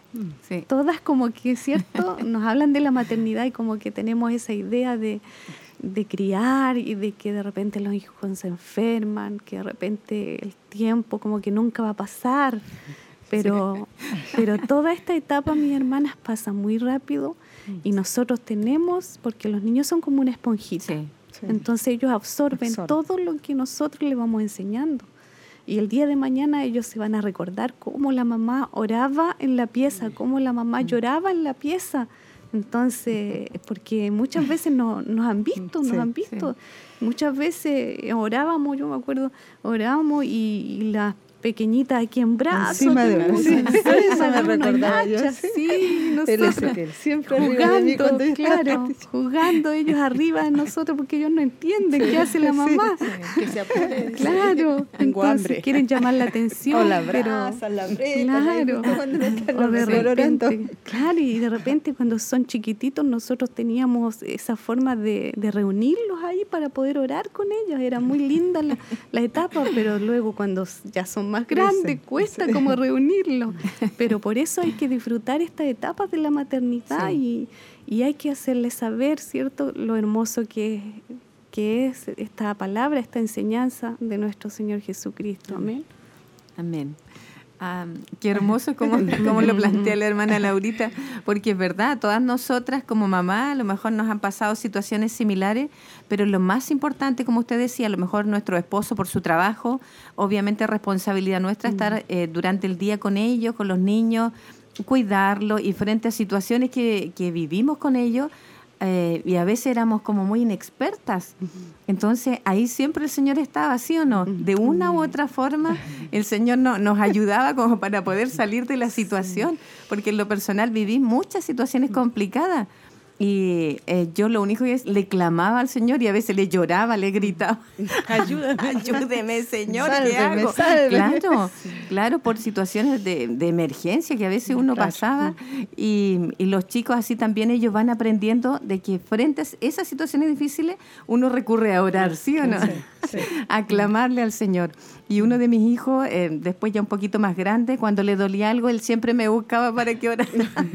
Sí. todas como que, ¿cierto? [LAUGHS] Nos hablan de la maternidad y como que tenemos esa idea de, de criar y de que de repente los hijos se enferman, que de repente el tiempo como que nunca va a pasar. Pero, pero toda esta etapa, mis hermanas, pasa muy rápido y nosotros tenemos, porque los niños son como una esponjita. Entonces ellos absorben todo lo que nosotros les vamos enseñando. Y el día de mañana ellos se van a recordar cómo la mamá oraba en la pieza, cómo la mamá lloraba en la pieza. Entonces, porque muchas veces no, nos han visto, nos han visto. Muchas veces orábamos, yo me acuerdo, orábamos y, y las pequeñita aquí en brazos. Encima de tenemos sí, eso me recordaba yo, sí. Nosotros siempre de mí jugando, cuando claro, jugando ellos arriba de nosotros porque ellos no entienden qué hace la Sí, mamá. que se apure. Claro, entonces hambre. quieren llamar la atención. O la pero- la Claro, o de repente, claro, y de repente cuando son chiquititos nosotros teníamos esa forma de, de reunirlos ahí para poder orar con ellos, era muy linda la, la etapa, pero luego cuando ya son más Crecen, cuesta como reunirlos, pero por eso hay que disfrutar esta etapa de la maternidad y, y hay que hacerles saber, ¿cierto?, lo hermoso que, que es esta palabra, esta enseñanza de nuestro Señor Jesucristo, amén. Amén. Ah, qué hermoso como, [LAUGHS] como lo plantea la hermana Laurita, porque es verdad, todas nosotras como mamá a lo mejor nos han pasado situaciones similares, pero lo más importante, como usted decía, a lo mejor nuestro esposo por su trabajo, obviamente es responsabilidad nuestra estar eh, durante el día con ellos, con los niños, cuidarlos y frente a situaciones que, que vivimos con ellos, eh, y a veces éramos como muy inexpertas. Entonces ahí siempre el Señor estaba, ¿sí o no? De una u otra forma [LAUGHS] el Señor no- nos ayudaba como para poder salir de la situación, porque en lo personal viví muchas situaciones complicadas. Y eh, yo lo único que es, le clamaba al Señor y a veces le lloraba, le gritaba, [LAUGHS] Ayúdame. ayúdeme Señor, ¿qué hago? sálveme. Claro, claro, por situaciones de, de emergencia que a veces uno Claro. pasaba y, y los chicos así también ellos van aprendiendo de que frente a esas situaciones difíciles uno recurre a orar, ¿sí o no? sí. A [LAUGHS] clamarle al Señor. Y uno de mis hijos, eh, después ya un poquito más grande, cuando le dolía algo, él siempre me buscaba para que orara,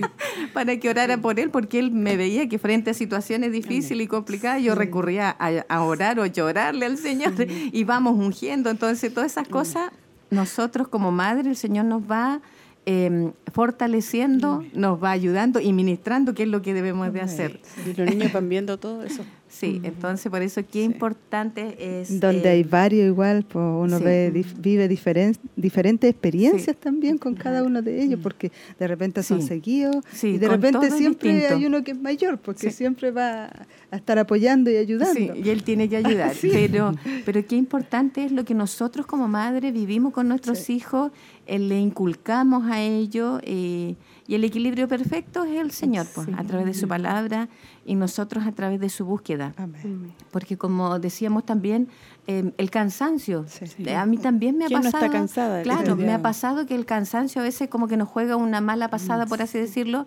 [LAUGHS] para que orara por él, porque él me veía que frente a situaciones difíciles y complicadas, yo recurría a, a orar o llorarle al Señor y vamos ungiendo. Entonces, todas esas cosas, nosotros como madre, el Señor nos va eh, fortaleciendo, nos va ayudando y ministrando qué es lo que debemos de hacer. Y los niños van viendo todo eso. Sí, entonces por eso qué importante es... Donde eh, hay varios igual, pues uno sí. ve, dif- vive diferen- diferentes experiencias Sí. también con cada uno de ellos, porque de repente son Sí. seguidos Sí, y de repente siempre hay uno que es mayor, porque siempre va a estar apoyando y ayudando. Sí, y él tiene que ayudar. [LAUGHS] pero, pero qué importante es lo que nosotros como madre vivimos con nuestros hijos, eh, le inculcamos a ellos eh, y el equilibrio perfecto es el Señor, pues, a través de su palabra y nosotros a través de su búsqueda. Amén. Porque como decíamos también, eh, el cansancio, Sí. eh, a mí también me ha ¿Quién no pasado. está cansada? Claro, Sí. me ha pasado que el cansancio a veces como que nos juega una mala pasada, por así decirlo,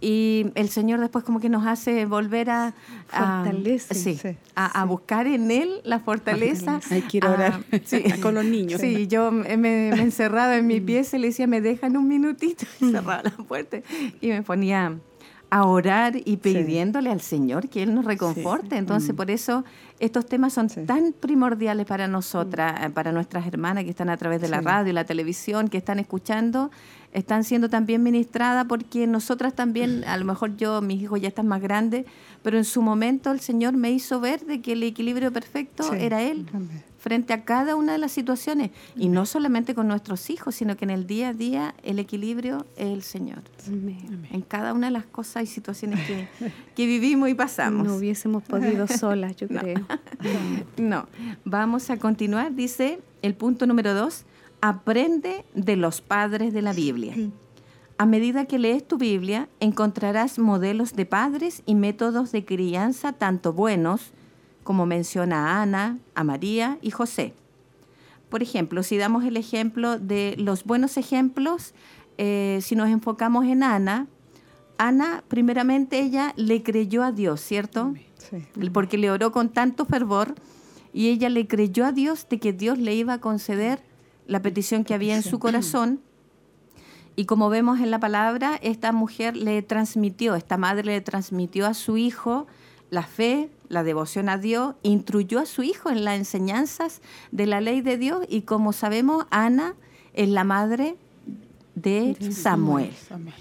y el Señor después como que nos hace volver a... a- sí, Sí, a, a buscar en Él la fortaleza. Hay que ir a orar sí. [LAUGHS] con los niños. Sí, yo me, me encerraba en mi pieza y le decía, me dejan un minutito, [LAUGHS] y cerraba la puerta y me ponía a orar y pidiéndole al Señor que Él nos reconforte. Entonces, por eso estos temas son Sí. tan primordiales para nosotras, eh, para nuestras hermanas que están a través de la radio y la televisión, que están escuchando, están siendo también ministradas porque nosotras también, a lo mejor yo, mis hijos ya están más grandes, pero en su momento el Señor me hizo ver de que el equilibrio perfecto era Él. Frente a cada una de las situaciones. Y no solamente con nuestros hijos, sino que en el día a día el equilibrio es el Señor. Amén. En cada una de las cosas y situaciones que, que vivimos y pasamos. No hubiésemos podido [LAUGHS] solas, yo creo. [LAUGHS] No, vamos a continuar. Dice el punto número dos, aprende de los padres de la Biblia. A medida que lees tu Biblia, encontrarás modelos de padres y métodos de crianza tanto buenos, como menciona a Ana, a María y José. Por ejemplo, si damos el ejemplo de los buenos ejemplos, eh, si nos enfocamos en Ana, Ana, primeramente ella le creyó a Dios, ¿cierto? Sí. porque le oró con tanto fervor y ella le creyó a Dios de que Dios le iba a conceder la petición que había en su corazón. Y como vemos en la palabra, esta mujer le transmitió, esta madre le transmitió a su hijo la fe, la devoción a Dios, instruyó a su hijo en las enseñanzas de la ley de Dios y como sabemos, Ana es la madre de Samuel. Samuel.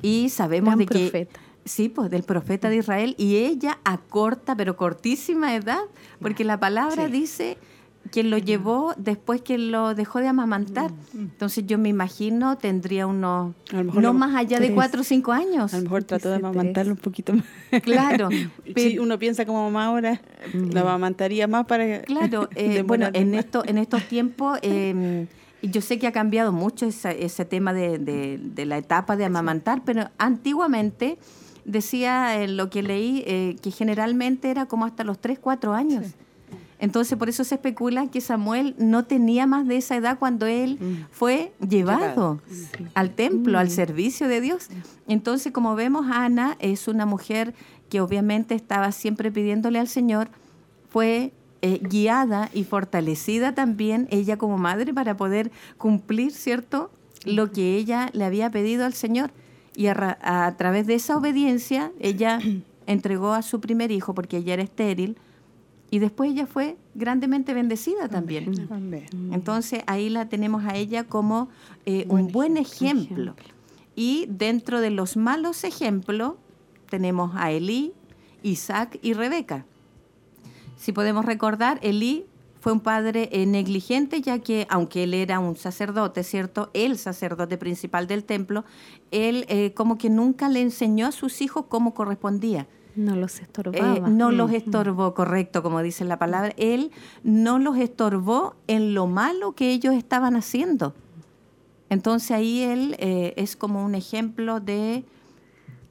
Y sabemos Gran de que profeta. sí, pues del profeta de Israel y ella a corta pero cortísima edad, porque la palabra Sí. dice que lo llevó después que lo dejó de amamantar. Entonces yo me imagino tendría unos no más allá de cuatro o cinco años. A lo mejor trató de amamantarlo un poquito más. [LAUGHS] Claro, [LAUGHS] Si pero- uno piensa como mamá ahora, lo amamantaría más para Claro, [LAUGHS] eh, bueno, en, esto, en estos tiempos, eh, y yo sé que ha cambiado mucho esa- ese tema de, de- de la etapa de amamantar, pero antiguamente decía en lo que leí eh, que generalmente era como hasta los 3, 4 años. Entonces, por eso se especula que Samuel no tenía más de esa edad cuando él fue llevado al templo, al servicio de Dios. Entonces, como vemos, Ana es una mujer que obviamente estaba siempre pidiéndole al Señor, fue eh, guiada y fortalecida también ella como madre para poder cumplir, ¿cierto?, lo que ella le había pedido al Señor. Y a, a través de esa obediencia, ella [CLEARS THROAT] entregó a su primer hijo porque ella era estéril y después ella fue grandemente bendecida también. Entonces ahí la tenemos a ella como eh, un buen ejemplo. Y dentro de los malos ejemplos tenemos a Elí, Isaac y Rebeca. Si podemos recordar, Elí fue un padre eh, negligente, ya que aunque él era un sacerdote, ¿cierto? El sacerdote principal del templo, él eh, como que nunca le enseñó a sus hijos cómo correspondía. No los Eh, estorbaba. no Mm. los estorbó, correcto, como dice la palabra. Él no los estorbó en lo malo que ellos estaban haciendo. Entonces ahí él eh, es como un ejemplo de,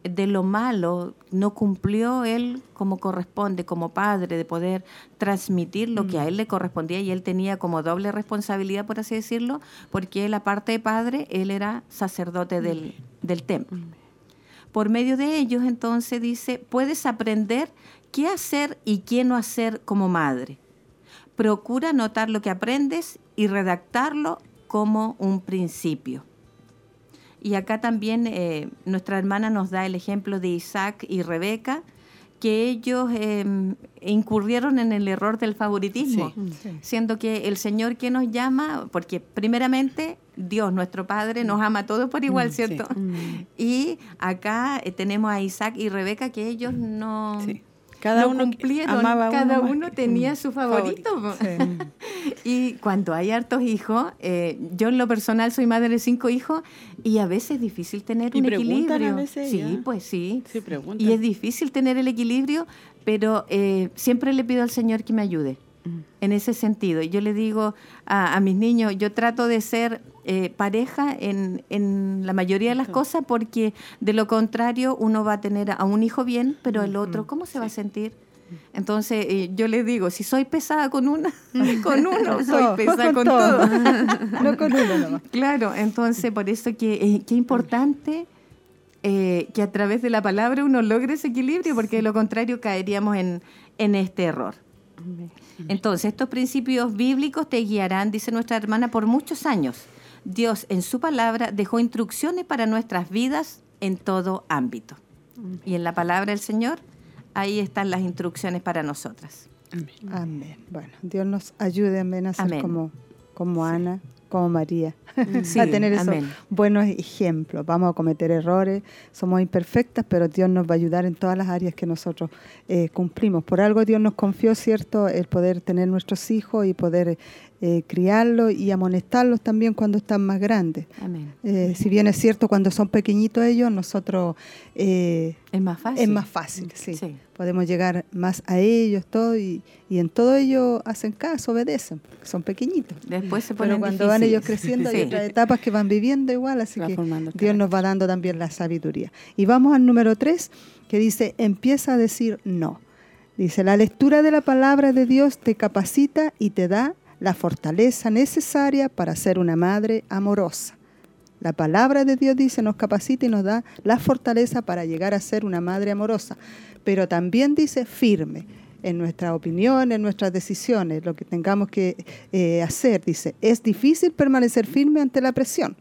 de lo malo. No cumplió él como corresponde, como padre, de poder transmitir lo que a él le correspondía y él tenía como doble responsabilidad, por así decirlo, porque él, aparte de padre, él era sacerdote del, del templo. Por medio de ellos, entonces dice, puedes aprender qué hacer y qué no hacer como madre. Procura notar lo que aprendes y redactarlo como un principio. Y acá también eh, nuestra hermana nos da el ejemplo de Isaac y Rebeca, que ellos eh, incurrieron en el error del favoritismo, siendo que el Señor que nos llama, porque primeramente Dios, nuestro Padre, nos ama a todos por igual, Mm, ¿cierto? Y acá eh, tenemos a Isaac y Rebeca que ellos no, Sí. Cada no uno cumplieron, cada uno tenía su favorito. [LAUGHS] y cuando hay hartos hijos, eh, yo en lo personal soy madre de cinco hijos y a veces es difícil tener Y un a equilibrio. veces sí, ya. pues sí. Sí. Y es difícil tener el equilibrio, pero eh, siempre le pido al Señor que me ayude Mm. en ese sentido. Y yo le digo a, a mis niños, yo trato de ser eh, pareja en, en la mayoría de las cosas porque de lo contrario uno va a tener a un hijo bien, pero el otro, ¿cómo se va a sentir? Entonces eh, yo les digo, si soy pesada con una, [LAUGHS] [LAUGHS] con uno, soy pesada con todo. todo. [LAUGHS] no con uno nomás. Claro, entonces por eso que eh, qué importante eh, que a través de la palabra uno logre ese equilibrio, porque de lo contrario caeríamos en, en este error. Entonces, estos principios bíblicos te guiarán, dice nuestra hermana, por muchos años. Dios en su palabra dejó instrucciones para nuestras vidas en todo ámbito. Y en la palabra del Señor, ahí están las instrucciones para nosotras. Amén. Bueno, Dios nos ayude amén, a ser Amén. como, como Ana, como María, Sí, [LAUGHS] a tener esos amén. buenos ejemplos. Vamos a cometer errores, somos imperfectas, pero Dios nos va a ayudar en todas las áreas que nosotros eh, cumplimos. Por algo Dios nos confió, ¿cierto?, el poder tener nuestros hijos y poder eh, criarlos y amonestarlos también cuando están más grandes. Amén. Eh, si bien es cierto, cuando son pequeñitos ellos, nosotros... eh, Es más fácil. es más fácil, sí. Sí. Podemos llegar más a ellos, todo, y, y en todo ellos hacen caso, obedecen, son pequeñitos. Después se ponen Pero cuando van ellos creciendo hay Sí. otras etapas que van viviendo igual, así Va que Dios nos va dando también la sabiduría. Y vamos al número 3, que dice, empieza a decir no. Dice, la lectura de la palabra de Dios te capacita y te da la fortaleza necesaria para ser una madre amorosa. La palabra de Dios dice, nos capacita y nos da la fortaleza para llegar a ser una madre amorosa. Pero también dice firme en nuestra opinión, en nuestras decisiones, lo que tengamos que eh, hacer. Dice, es difícil permanecer firme ante la presión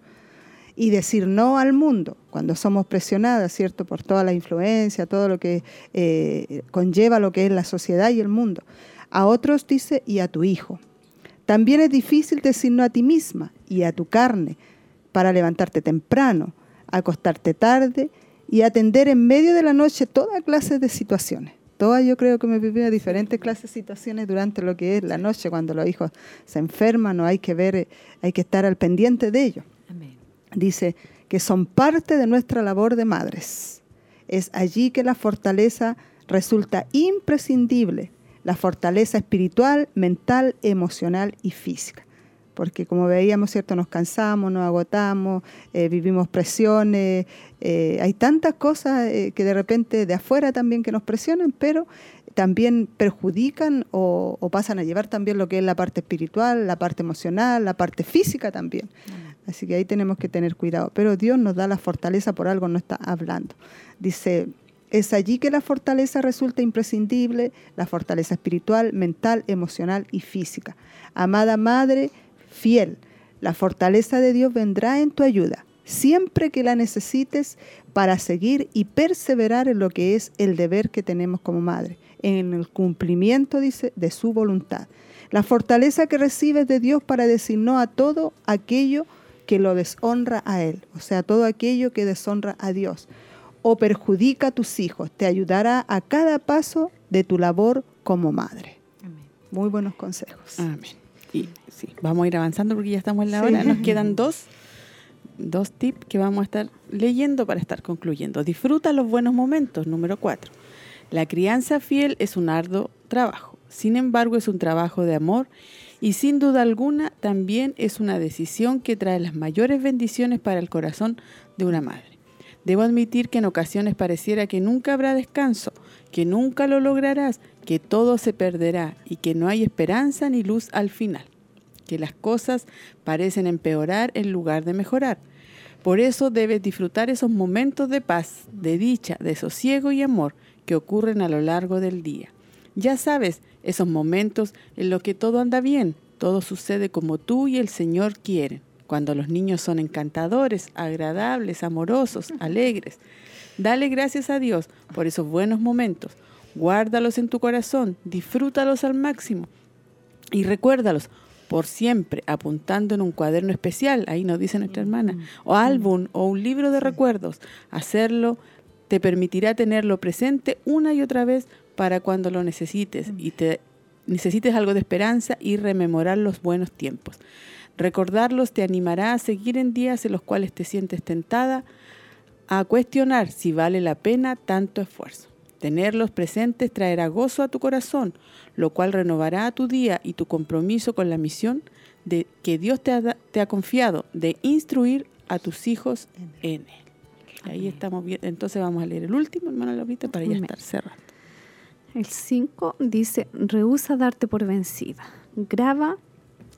y decir no al mundo cuando somos presionadas, ¿cierto? Por toda la influencia, todo lo que eh, conlleva lo que es la sociedad y el mundo. A otros dice y a tu hijo. También es difícil decir no a ti misma y a tu carne, para levantarte temprano, acostarte tarde y atender en medio de la noche toda clase de situaciones. Todas yo creo que me vivido diferentes clases de situaciones durante lo que es la noche, cuando los hijos se enferman o hay que ver, hay que estar al pendiente de ellos. Dice que son parte de nuestra labor de madres. Es allí que la fortaleza resulta imprescindible, la fortaleza espiritual, mental, emocional y física porque como veíamos, ¿cierto? Nos cansamos, nos agotamos, eh, vivimos presiones, eh, hay tantas cosas eh, que de repente de afuera también que nos presionan, pero también perjudican o, pasan a llevar también lo que es la parte espiritual, la parte emocional, la parte física también. Así que ahí tenemos que tener cuidado. Pero Dios nos da la fortaleza, por algo no está hablando. Dice, es allí que la fortaleza resulta imprescindible, la fortaleza espiritual, mental, emocional y física. Amada Madre, fiel. La fortaleza de Dios vendrá en tu ayuda, siempre que la necesites para seguir y perseverar en lo que es el deber que tenemos como madre, en el cumplimiento, dice, de su voluntad. La fortaleza que recibes de Dios para decir no a todo aquello que lo deshonra a Él, o sea, todo aquello que deshonra a Dios o perjudica a tus hijos, te ayudará a cada paso de tu labor como madre. Muy buenos consejos. Amén. Y sí, vamos a ir avanzando porque ya estamos en la hora. Nos [LAUGHS] quedan dos, dos tips que vamos a estar leyendo para estar concluyendo. Disfruta los buenos momentos, número cuatro. La crianza fiel es un arduo trabajo. Sin embargo, es un trabajo de amor y sin duda alguna también es una decisión que trae las mayores bendiciones para el corazón de una madre. Debo admitir que en ocasiones pareciera que nunca habrá descanso, que nunca lo lograrás, que todo se perderá y que no hay esperanza ni luz al final, que las cosas parecen empeorar en lugar de mejorar. Por eso debes disfrutar esos momentos de paz, de dicha, de sosiego y amor que ocurren a lo largo del día. Ya sabes, esos momentos en los que todo anda bien, todo sucede como tú y el Señor quieren cuando los niños son encantadores, agradables, amorosos, alegres. Dale gracias a Dios por esos buenos momentos. Guárdalos en tu corazón, disfrútalos al máximo y recuérdalos por siempre apuntando en un cuaderno especial, ahí nos dice nuestra hermana, o álbum o un libro de recuerdos. Hacerlo te permitirá tenerlo presente una y otra vez para cuando lo necesites y te necesites algo de esperanza y rememorar los buenos tiempos. Recordarlos te animará a seguir en días en los cuales te sientes tentada a cuestionar si vale la pena tanto esfuerzo. Tenerlos presentes traerá gozo a tu corazón, lo cual renovará tu día y tu compromiso con la misión de que Dios te ha, confiado de instruir a tus hijos en Él. Ahí estamos bien. Entonces vamos a leer el último, hermana Lopita, para ya estar cerrando. El 5 dice, rehúsa darte por vencida. Graba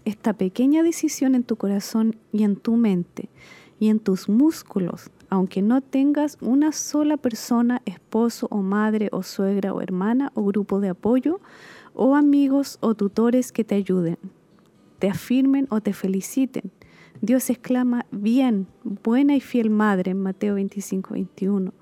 esta pequeña decisión en tu corazón y en tu mente y en tus músculos, aunque no tengas una sola persona, esposo o madre o suegra o hermana o grupo de apoyo o amigos o tutores que te ayuden, te afirmen o te feliciten. Dios exclama, bien, buena y fiel madre Mateo 25, 21.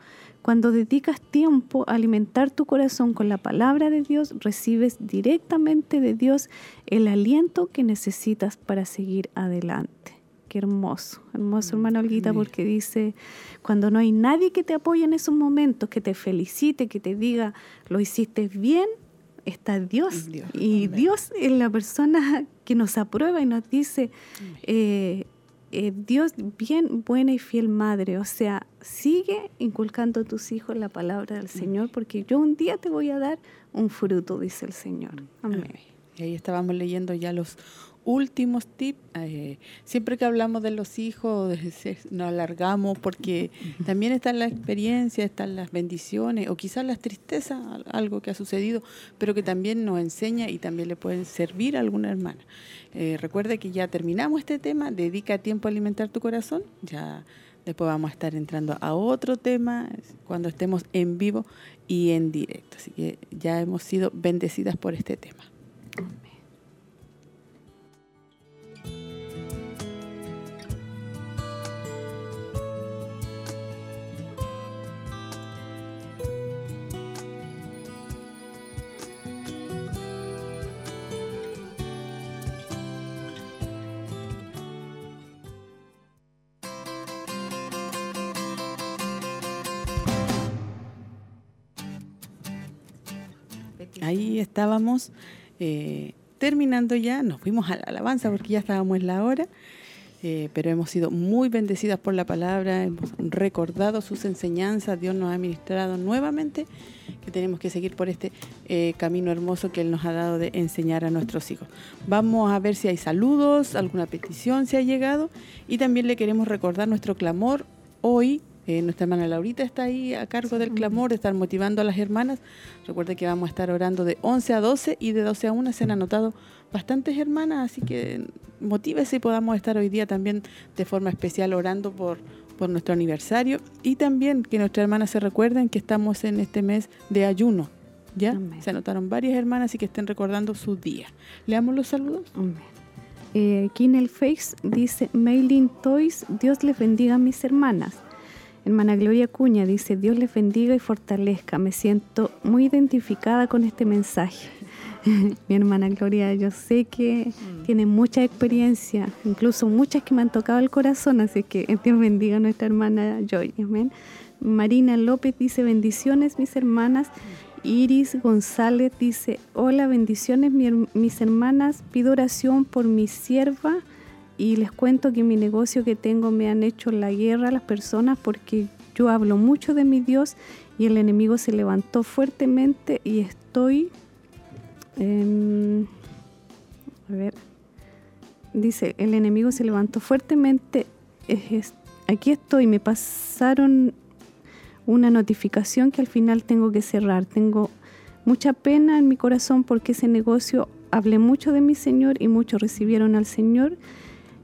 Cuando dedicas tiempo a alimentar tu corazón con la palabra de Dios, recibes directamente de Dios el aliento que necesitas para seguir adelante. Qué hermoso, hermoso hermano Olguita, porque dice, cuando no hay nadie que te apoye en esos momentos, que te felicite, que te diga, lo hiciste bien, está Dios. y Dios es la persona que nos aprueba y nos dice, eh, Dios, bien buena y fiel madre, o sea, sigue inculcando a tus hijos la palabra del Señor, porque yo un día te voy a dar un fruto, dice el Señor. Amén. Y ahí estábamos leyendo ya los últimos tips. Eh, siempre que hablamos de los hijos, nos alargamos porque también está la experiencia, están las bendiciones o quizás las tristezas, algo que ha sucedido, pero que también nos enseña y también le pueden servir a alguna hermana. Eh, recuerde que ya terminamos este tema, dedica tiempo a alimentar tu corazón, ya después vamos a estar entrando a otro tema cuando estemos en vivo y en directo. Así que ya hemos sido bendecidas por este tema. Ahí estábamos eh, terminando ya, nos fuimos a la alabanza porque ya estábamos en la hora, eh, pero hemos sido muy bendecidas por la palabra, hemos recordado sus enseñanzas, Dios nos ha ministrado nuevamente que tenemos que seguir por este eh, camino hermoso que Él nos ha dado de enseñar a nuestros hijos. Vamos a ver si hay saludos, alguna petición se ha llegado y también le queremos recordar nuestro clamor hoy eh, nuestra hermana Laurita está ahí a cargo del clamor, estar motivando a las hermanas. Recuerde que vamos a estar orando de 11 a 12 y de 12 a 1 se han anotado bastantes hermanas, así que motívese y podamos estar hoy día también de forma especial orando por, por nuestro aniversario y también que nuestras hermanas se recuerden que estamos en este mes de ayuno. ¿Ya? Amén. Se anotaron varias hermanas y que estén recordando sus días. ¿Leamos los saludos? Amén. Eh, aquí en el Face dice Mailing Toys, Dios les bendiga a mis hermanas. Hermana Gloria Cuña dice, Dios les bendiga y fortalezca. Me siento muy identificada con este mensaje. [LAUGHS] Mi hermana Gloria, yo sé que tiene mucha experiencia, incluso muchas que me han tocado el corazón, así que [LAUGHS] Dios bendiga a nuestra hermana Joy. Amén. Marina López dice, bendiciones mis hermanas. Iris González dice, hola, bendiciones mis hermanas, pido oración por mi sierva y les cuento que mi negocio que tengo me han hecho la guerra a las personas porque yo hablo mucho de mi Dios y el enemigo se levantó fuertemente y estoy... em, a ver, dice, el enemigo se levantó fuertemente, aquí estoy, me pasaron una notificación que al final tengo que cerrar. Tengo mucha pena en mi corazón porque ese negocio hablé mucho de mi Señor y muchos recibieron al Señor.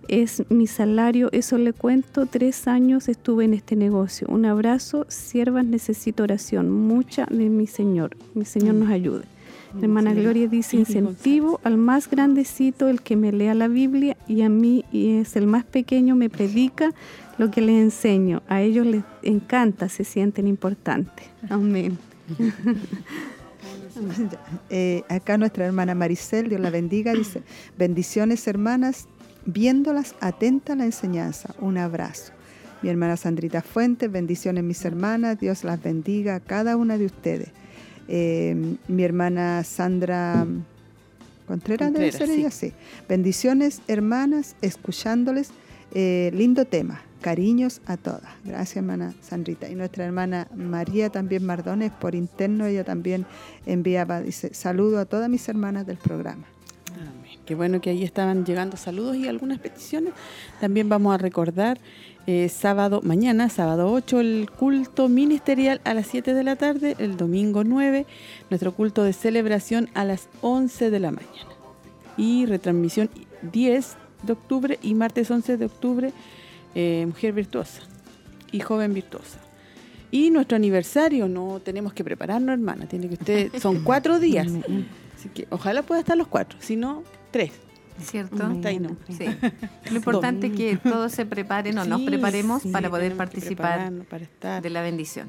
Es mi salario, eso le cuento. Tres años estuve en este negocio. Un abrazo, siervas, necesito oración. Mucha de mi Señor. Mi Señor nos ayude. La hermana. Gloria dice, incentivo al más grandecito, el que me lea la Biblia, y a mí y es el más pequeño, me predica lo que les enseño. A ellos les encanta, se sienten importantes. Amén. [LAUGHS] Eh, acá nuestra hermana Maricel, Dios la bendiga, dice, bendiciones hermanas, viéndolas atenta a la enseñanza, un abrazo. Mi hermana Sandrita Fuentes, bendiciones mis hermanas, Dios las bendiga a cada una de ustedes. Eh, mi hermana Sandra Contreras, debe Contreras, ser ella, sí. Bendiciones hermanas, escuchándoles, eh, lindo tema. Cariños a todas. Gracias, hermana Sandrita. Y nuestra hermana María también Mardones, por interno, ella también enviaba, dice, saludo a todas mis hermanas del programa. Qué bueno que ahí estaban llegando saludos y algunas peticiones. También vamos a recordar eh, sábado, mañana, sábado 8, el culto ministerial a las 7 de la tarde, el domingo 9, nuestro culto de celebración a las 11 de la mañana. Y retransmisión 10 de octubre y martes 11 de octubre, eh, Mujer Virtuosa y Joven Virtuosa. Y nuestro aniversario, no tenemos que prepararnos, hermana. Tiene que usted, son cuatro días. [LAUGHS] Así que ojalá pueda estar los cuatro, si no, tres. ¿Cierto? Hasta ahí no. Sí. Lo importante es que todos se preparen o nos preparemos sí, para poder participar prepararnos para estar. de la bendición.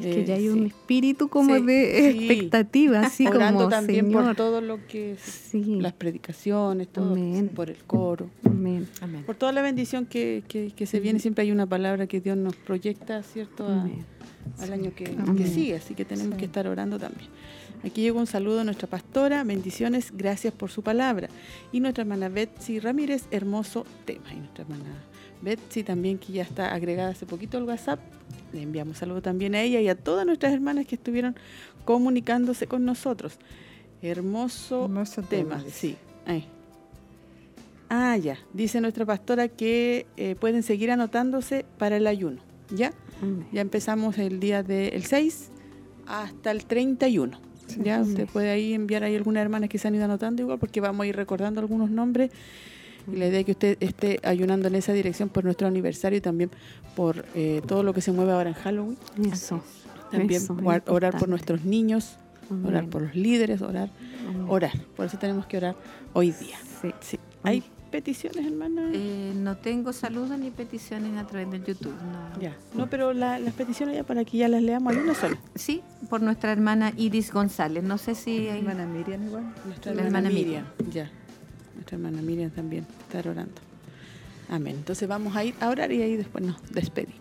Es que ya hay Eh, un espíritu como Sí, de sí. expectativa, así [LAUGHS] Orando como también Señor. por todo lo que es Sí. las predicaciones, todo, Amén. por el coro, Amén. Amén. por toda la bendición que, que, que se viene. Siempre hay una palabra que Dios nos proyecta, ¿cierto? A- Amén. al año que sigue, así que tenemos que estar orando también. Aquí llegó un saludo a nuestra pastora, bendiciones, gracias por su palabra. Y nuestra hermana Betsy Ramírez, hermoso tema. Y nuestra hermana Betsy también, que ya está agregada hace poquito al WhatsApp, le enviamos saludo también a ella y a todas nuestras hermanas que estuvieron comunicándose con nosotros. Hermoso, Hermoso tema, tema, sí. ahí. Ah, ya. Dice nuestra pastora que eh, pueden seguir anotándose para el ayuno. ¿Ya? Ya empezamos el día del 6 hasta el 31. Ya usted puede ahí enviar ahí algunas hermanas que se han ido anotando igual porque vamos a ir recordando algunos nombres. Y la idea es que usted esté ayunando en esa dirección por nuestro aniversario y también por eh, todo lo que se mueve ahora en Halloween. Eso. También Eso, orar, orar por nuestros niños, orar por los líderes, orar, Amén. orar. Por eso tenemos que orar hoy día. Sí. Sí. ¿Hay peticiones, hermana? Eh, no tengo saludos ni peticiones a través del YouTube. no. ya. No, pero la- las peticiones ya para que ya las leamos hay una sola. Sí, por nuestra hermana Iris González. No sé si hay... Hermana Miriam igual. Nuestra La hermana, hermana Miriam. Ya. Nuestra hermana Miriam también está orando. Amén. Entonces vamos a ir a orar y ahí después nos despedimos.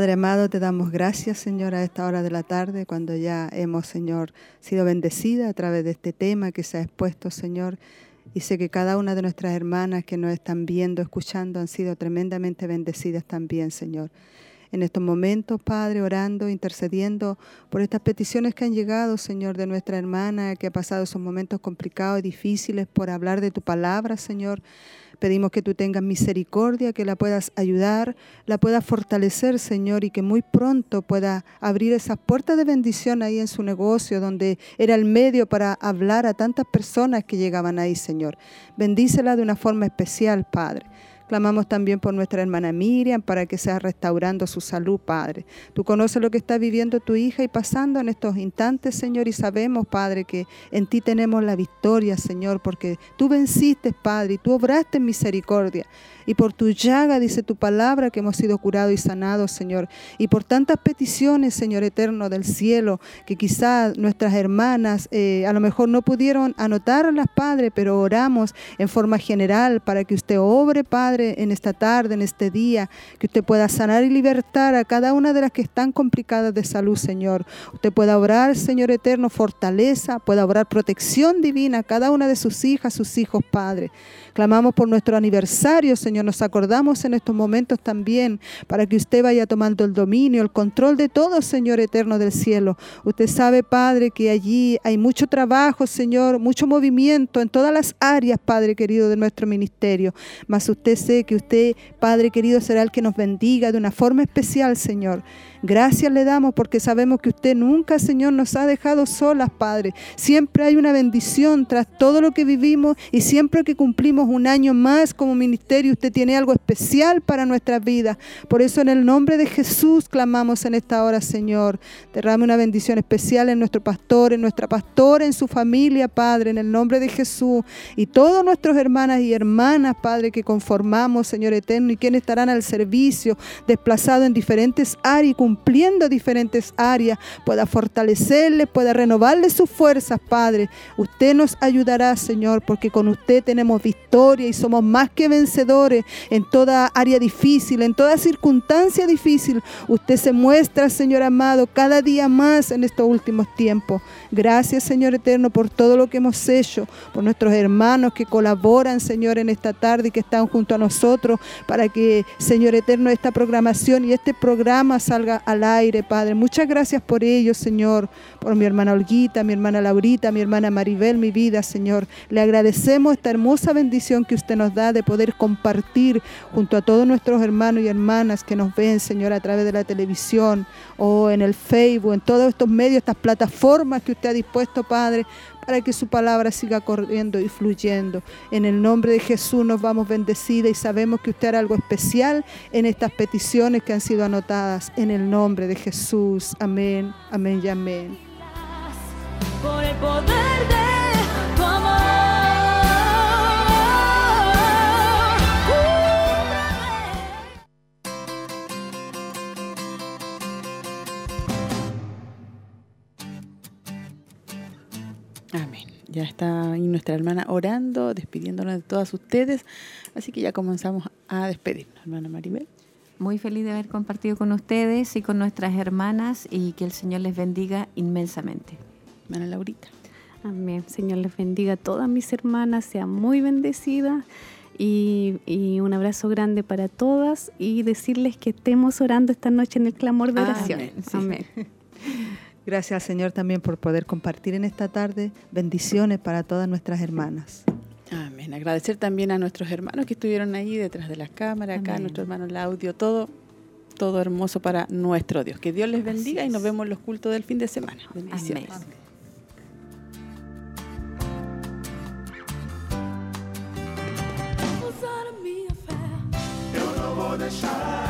Padre amado, te damos gracias, Señor, a esta hora de la tarde, cuando ya hemos, Señor, sido bendecida a través de este tema que se ha expuesto, Señor. Y sé que cada una de nuestras hermanas que nos están viendo, escuchando, han sido tremendamente bendecidas también, Señor. En estos momentos, Padre, orando, intercediendo por estas peticiones que han llegado, Señor, de nuestra hermana que ha pasado esos momentos complicados y difíciles por hablar de tu palabra, Señor. Pedimos que tú tengas misericordia, que la puedas ayudar, la puedas fortalecer, Señor, y que muy pronto pueda abrir esas puertas de bendición ahí en su negocio, donde era el medio para hablar a tantas personas que llegaban ahí, Señor. Bendícela de una forma especial, Padre. Clamamos también por nuestra hermana Miriam para que sea restaurando su salud, Padre. Tú conoces lo que está viviendo tu hija y pasando en estos instantes, Señor, y sabemos, Padre, que en ti tenemos la victoria, Señor, porque tú venciste, Padre, y tú obraste en misericordia. Y por tu llaga, dice tu palabra, que hemos sido curados y sanados, Señor. Y por tantas peticiones, Señor eterno del cielo, que quizás nuestras hermanas eh, a lo mejor no pudieron anotarlas, Padre, pero oramos en forma general para que usted obre, Padre, en esta tarde, en este día, que usted pueda sanar y libertar a cada una de las que están complicadas de salud, Señor. Usted pueda obrar, Señor eterno, fortaleza, pueda obrar protección divina a cada una de sus hijas, sus hijos, Padre. Clamamos por nuestro aniversario, Señor. Nos acordamos en estos momentos también para que usted vaya tomando el dominio, el control de todo, Señor eterno del cielo. Usted sabe, Padre, que allí hay mucho trabajo, Señor, mucho movimiento en todas las áreas, Padre querido, de nuestro ministerio. Mas usted sé que usted, Padre querido, será el que nos bendiga de una forma especial, Señor. Gracias le damos porque sabemos que usted nunca, Señor, nos ha dejado solas, Padre. Siempre hay una bendición tras todo lo que vivimos y siempre que cumplimos un año más como ministerio, usted tiene algo especial para nuestras vidas. Por eso en el nombre de Jesús clamamos en esta hora, Señor. Derrame una bendición especial en nuestro pastor, en nuestra pastora, en su familia, Padre, en el nombre de Jesús. Y todos nuestros hermanas y hermanas, Padre, que conformamos, Señor eterno, y quienes estarán al servicio, desplazados en diferentes áreas cumpliendo diferentes áreas, pueda fortalecerle, pueda renovarle sus fuerzas, Padre. Usted nos ayudará, Señor, porque con usted tenemos victoria y somos más que vencedores en toda área difícil, en toda circunstancia difícil. Usted se muestra, Señor amado, cada día más en estos últimos tiempos. Gracias, Señor eterno, por todo lo que hemos hecho, por nuestros hermanos que colaboran, Señor, en esta tarde y que están junto a nosotros para que, Señor eterno, esta programación y este programa salga al aire, Padre. Muchas gracias por ello, Señor, por mi hermana Olguita, mi hermana Laurita, mi hermana Maribel, mi vida, Señor. Le agradecemos esta hermosa bendición que usted nos da de poder compartir junto a todos nuestros hermanos y hermanas que nos ven, Señor, a través de la televisión o en el Facebook, en todos estos medios, estas plataformas que usted ha dispuesto, Padre, para que su palabra siga corriendo y fluyendo. En el nombre de Jesús nos vamos bendecidas y sabemos que usted hará algo especial en estas peticiones que han sido anotadas. En el nombre de Jesús. Amén, amén y amén. Por el poder Ya está ahí nuestra hermana orando, despidiéndonos de todas ustedes. Así que ya comenzamos a despedirnos, hermana Maribel. Muy feliz de haber compartido con ustedes y con nuestras hermanas y que el Señor les bendiga inmensamente. Hermana Laurita. Amén. Señor les bendiga a todas mis hermanas, sean muy bendecidas y, y un abrazo grande para todas y decirles que estemos orando esta noche en el clamor de oración. Amén, sí. Amén. [LAUGHS] Gracias al Señor también por poder compartir en esta tarde bendiciones para todas nuestras hermanas. Amén. Agradecer también a nuestros hermanos que estuvieron ahí detrás de las cámaras, acá, Amén. nuestro hermano el audio, todo, todo hermoso para nuestro Dios. Que Dios les bendiga y nos vemos en los cultos del fin de semana. Bendiciones. Amén. Outside of me, a fair. Eu não vou deixar